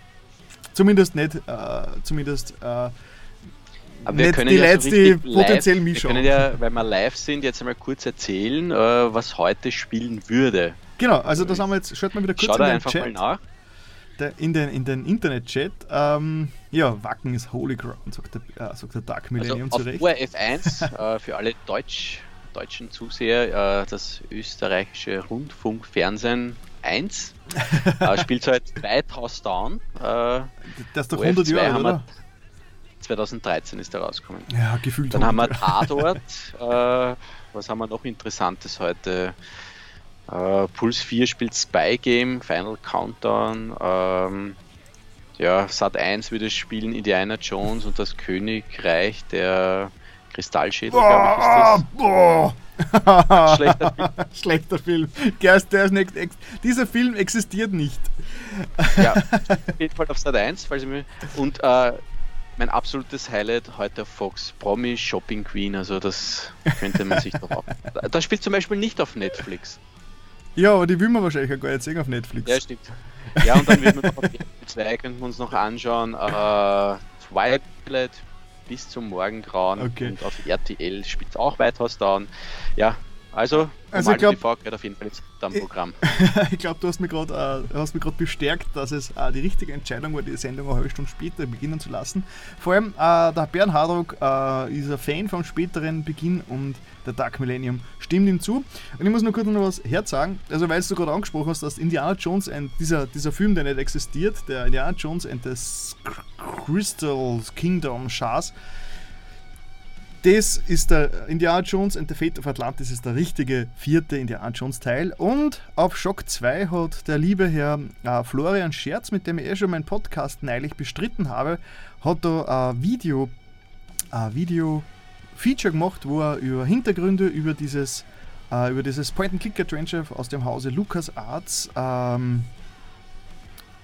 A: zumindest nicht, äh, zumindest äh,
B: Aber wir können
A: die
B: ja
A: Leute,
B: so
A: die potenziell
B: live,
A: mich
B: Wir können ja, weil wir live sind, jetzt einmal kurz erzählen, äh, was heute spielen würde.
A: Genau, also das haben wir jetzt, schaut mal wieder kurz
B: Schau
A: in den
B: einfach
A: Chat.
B: mal nach.
A: der, in den, in den Internet-Chat. Ähm, ja, Wacken ist Holy Ground, sagt der, äh, sagt der Dark
B: Also
A: Millennium
B: auf
A: zu Recht.
B: ORF 1 äh, für alle Deutsch, deutschen Zuseher, äh, das österreichische Rundfunkfernsehen 1 äh, spielt seit White House Down. Äh,
A: Das ist doch
B: ORF
A: 100
B: 2
A: Jahre, oder?
B: 2013 ist er rausgekommen.
A: Ja, gefühlt
B: Dann haben wir
A: 100 Jahre.
B: Tatort. äh, was haben wir noch Interessantes heute? Äh, Puls 4 spielt Spy Game, Final Countdown. Ähm, ja, Sat 1 würde spielen Indiana Jones und das Königreich der Kristallschädel, glaube ich, ist das. Schlechter Film.
A: Schlechter Film. Der ist, der ist nicht, dieser Film existiert nicht.
B: Ja, auf jeden Fall auf Sat 1, falls ich mir. Und äh, mein absolutes Highlight heute Fox, Promi Shopping Queen, also das könnte man sich doch auch. Das spielt zum Beispiel nicht auf Netflix.
A: Ja, aber die will man wahrscheinlich auch gar nicht sehen auf Netflix.
B: Ja, stimmt. Ja, und dann würden wir noch auf RTL 2 könnten wir uns noch anschauen. Äh, Twilight bis zum Morgengrauen
A: Okay.
B: und auf RTL spielt auch White House Down. Ja, Also,
A: Also ich glaub-
B: TV gehört auf jeden Fall jetzt am Programm.
A: ich glaube, du hast mich gerade äh, bestärkt, dass es äh, die richtige Entscheidung war, die Sendung eine halbe Stunde später beginnen zu lassen. Vor allem äh, der Bern Hardrock äh, ist ein Fan vom späteren Beginn und der Dark Millennium stimmt ihm zu. Und ich muss nur kurz noch was herzagen. Also, weil du gerade angesprochen hast, dass Indiana Jones, and dieser, dieser Film, der nicht existiert, der Indiana Jones and the Crystal Kingdom Schars, das ist der Indiana Jones and the Fate of Atlantis ist der richtige vierte Indiana Jones Teil. Und auf Shock 2 hat der liebe Herr äh, Florian Scherz, mit dem ich eh schon meinen Podcast neulich bestritten habe, hat da ein Video, ein Video Feature gemacht, wo er über Hintergründe, über dieses, äh, über dieses Point-and-Click-Adventure aus dem Hause Lucas Arts ähm,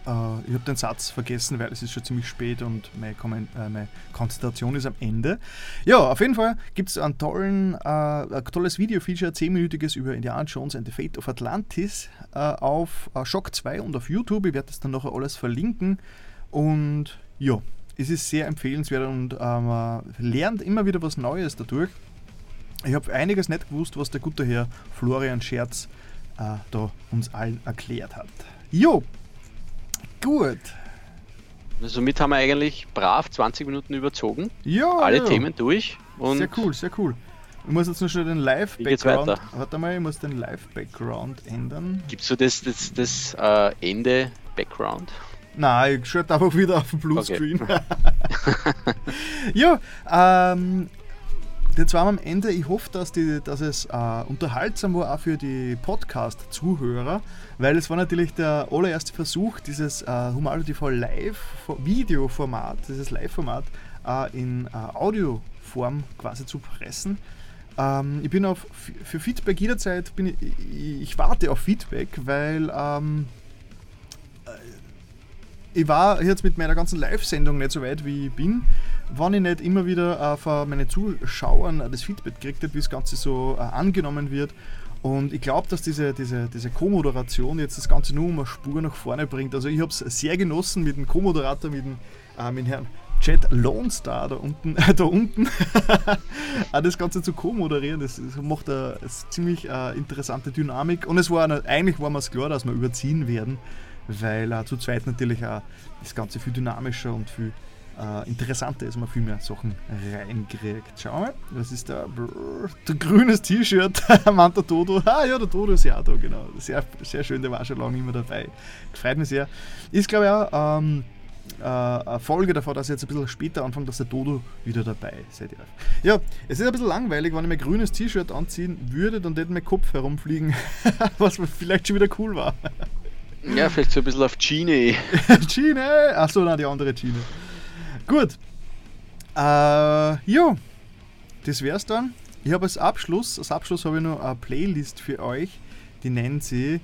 A: äh, ich habe den Satz vergessen, weil es ist schon ziemlich spät und meine, Kommen- äh, meine Konzentration ist am Ende. Ja, auf jeden Fall gibt es ein, äh, ein tolles Video-Feature, 10-minütiges über Indiana Jones and the Fate of Atlantis äh, auf äh, Shock 2 und auf YouTube. Ich werde das dann nachher alles verlinken. Und ja, es ist sehr empfehlenswert und äh, man lernt immer wieder was Neues dadurch. Ich habe einiges nicht gewusst, was der gute Herr Florian Scherz da uns allen erklärt hat. Jo, gut.
B: Also somit haben wir eigentlich brav 20 Minuten überzogen.
A: Ja,
B: Alle
A: ja.
B: Themen durch.
A: Sehr cool, sehr cool. Ich muss jetzt noch schnell den Live-Background. Warte mal, ich muss den Live-Background ändern.
B: gibst du das, das, das äh, Ende Background?
A: Nein, ich schalte einfach wieder auf den Bluescreen. ja, ähm, jetzt waren wir am Ende. Ich hoffe, dass, die, dass es äh, unterhaltsam war auch für die Podcast-Zuhörer, weil es war natürlich der allererste Versuch, dieses äh, Humaldo TV Live-Videoformat, dieses Live-Format äh, in äh, Audioform quasi zu pressen. Ähm, ich bin auf für Feedback jederzeit, bin ich, ich, ich warte auf Feedback, weil ähm, ich war jetzt mit meiner ganzen Live-Sendung nicht so weit, wie ich bin, wenn ich nicht immer wieder äh, von meinen Zuschauern das Feedback gekriegt habe, wie das Ganze so äh, angenommen wird. Und ich glaube, dass diese, diese, diese Co-Moderation jetzt das Ganze nur um eine Spur nach vorne bringt. Also ich habe es sehr genossen mit dem Co-Moderator, mit dem, äh, mit dem Herrn Chad Lone Star da unten, äh, da unten das Ganze zu co-moderieren. Das, das macht eine, eine ziemlich äh, interessante Dynamik. Und es war eine, eigentlich war mir es klar, dass wir überziehen werden, weil äh, zu zweit natürlich auch das Ganze viel dynamischer und viel äh, interessanter ist, man viel mehr Sachen reinkriegt. Schau mal, das ist der, brrr, der grünes T-Shirt, meint Dodo. Ah ja, der Dodo ist ja auch da, genau. Sehr, sehr schön, der war schon lange immer dabei. Freut mich sehr. Ist, glaube ich, auch ähm, äh, eine Folge davon, dass ich jetzt ein bisschen später anfange, dass der Dodo wieder dabei ist. Ja, es ist ein bisschen langweilig, wenn ich mein grünes T-Shirt anziehen würde, dann hätte mein Kopf herumfliegen, was vielleicht schon wieder cool war.
B: Ja, vielleicht so ein bisschen auf Genie.
A: Schiene! Achso, nein, die andere Schiene. Gut. Äh, ja, das wär's dann. Ich habe als Abschluss, als Abschluss habe ich noch eine Playlist für euch, die nennt sie, äh,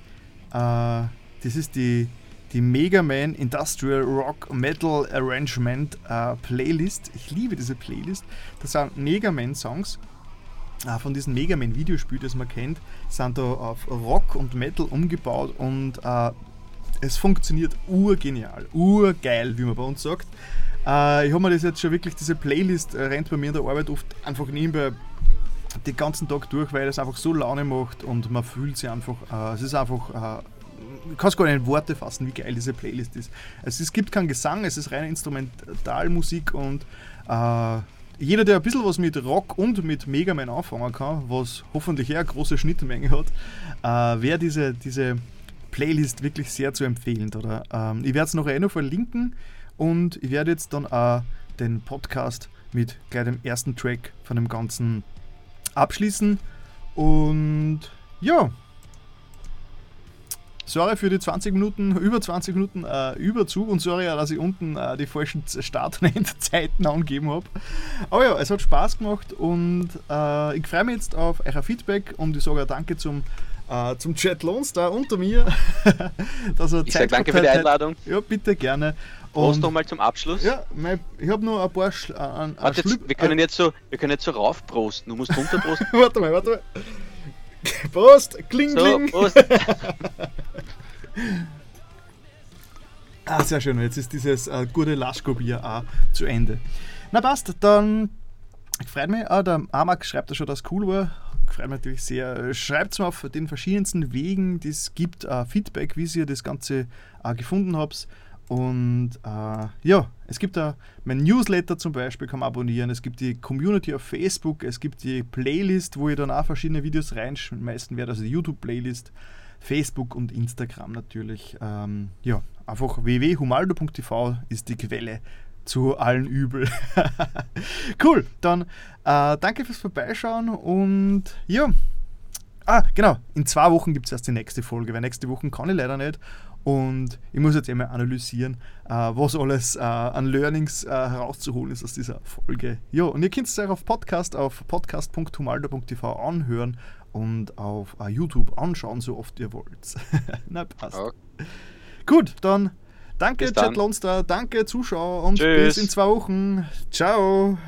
A: das ist die, die Mega Man Industrial Rock Metal Arrangement äh, Playlist. Ich liebe diese Playlist. Das sind Mega Man Songs äh, von diesem Mega Man Videospiel, das man kennt, sind da auf Rock und Metal umgebaut und äh, es funktioniert urgenial, urgeil, wie man bei uns sagt. Äh, ich habe mir das jetzt schon wirklich, diese Playlist äh, rennt bei mir in der Arbeit oft einfach nebenbei den ganzen Tag durch, weil es einfach so Laune macht und man fühlt sich einfach, äh, es ist einfach, äh, ich kann es gar nicht in Worte fassen, wie geil diese Playlist ist. Es, es gibt keinen Gesang, es ist reine Instrumentalmusik und äh, jeder, der ein bisschen was mit Rock und mit Mega Man anfangen kann, was hoffentlich eher eine große Schnittmenge hat, äh, wäre diese, diese Playlist wirklich sehr zu empfehlen. Oder? Ähm, ich werde es noch eh noch verlinken und ich werde jetzt dann auch den Podcast mit gleich dem ersten Track von dem Ganzen abschließen. Und ja, sorry für die 20 Minuten, über 20 Minuten äh, Überzug und sorry dass ich unten äh, die falschen Start- und Endzeiten angegeben habe. Aber ja, es hat Spaß gemacht und äh, ich freue mich jetzt auf euer Feedback und ich sage auch danke zum, äh, zum Chat Lone Star unter mir. dass er
B: Ich sage danke für die
A: hat.
B: Einladung.
A: Ja, bitte gerne.
B: Prost nochmal zum Abschluss.
A: ja, mein, ich habe noch ein paar Schl äh, ein, ein
B: Warte,
A: Schlüpp-
B: jetzt, wir können jetzt so, wir können jetzt so raufprosten. Du musst runterprosten.
A: warte mal, warte mal. Prost, kling,
B: So,
A: kling.
B: Prost.
A: Ah, sehr schön. Jetzt ist dieses äh, gute Laschko-Bier auch zu Ende. Na passt, dann freut mich. Ah, der Amak schreibt ja schon, dass es cool war. Freut mich natürlich sehr. Schreibt mir auf den verschiedensten Wegen, es gibt, uh, Feedback, wie ihr das Ganze uh, gefunden habt. Und uh, ja, es gibt da mein Newsletter zum Beispiel, kann man abonnieren. Es gibt die Community auf Facebook, es gibt die Playlist, wo ihr dann auch verschiedene Videos reinschmeißen werdet, also die YouTube-Playlist, Facebook und Instagram natürlich. Ähm, ja, einfach www.humaldo.tv ist die Quelle zu allen Übel. cool, dann äh, danke fürs Vorbeischauen und ja. Ah, genau, in zwei Wochen gibt es erst die nächste Folge, weil nächste Woche kann ich leider nicht. Und ich muss jetzt einmal analysieren, äh, was alles äh, an Learnings äh, herauszuholen ist aus dieser Folge. Ja, und ihr könnt es euch auf Podcast auf podcast.humaldo.tv anhören und auf uh, YouTube anschauen, so oft ihr wollt. Na, passt. Okay. Gut, dann danke, Chat Lonstra, danke, Zuschauer und Tschüss. bis in zwei Wochen. Ciao.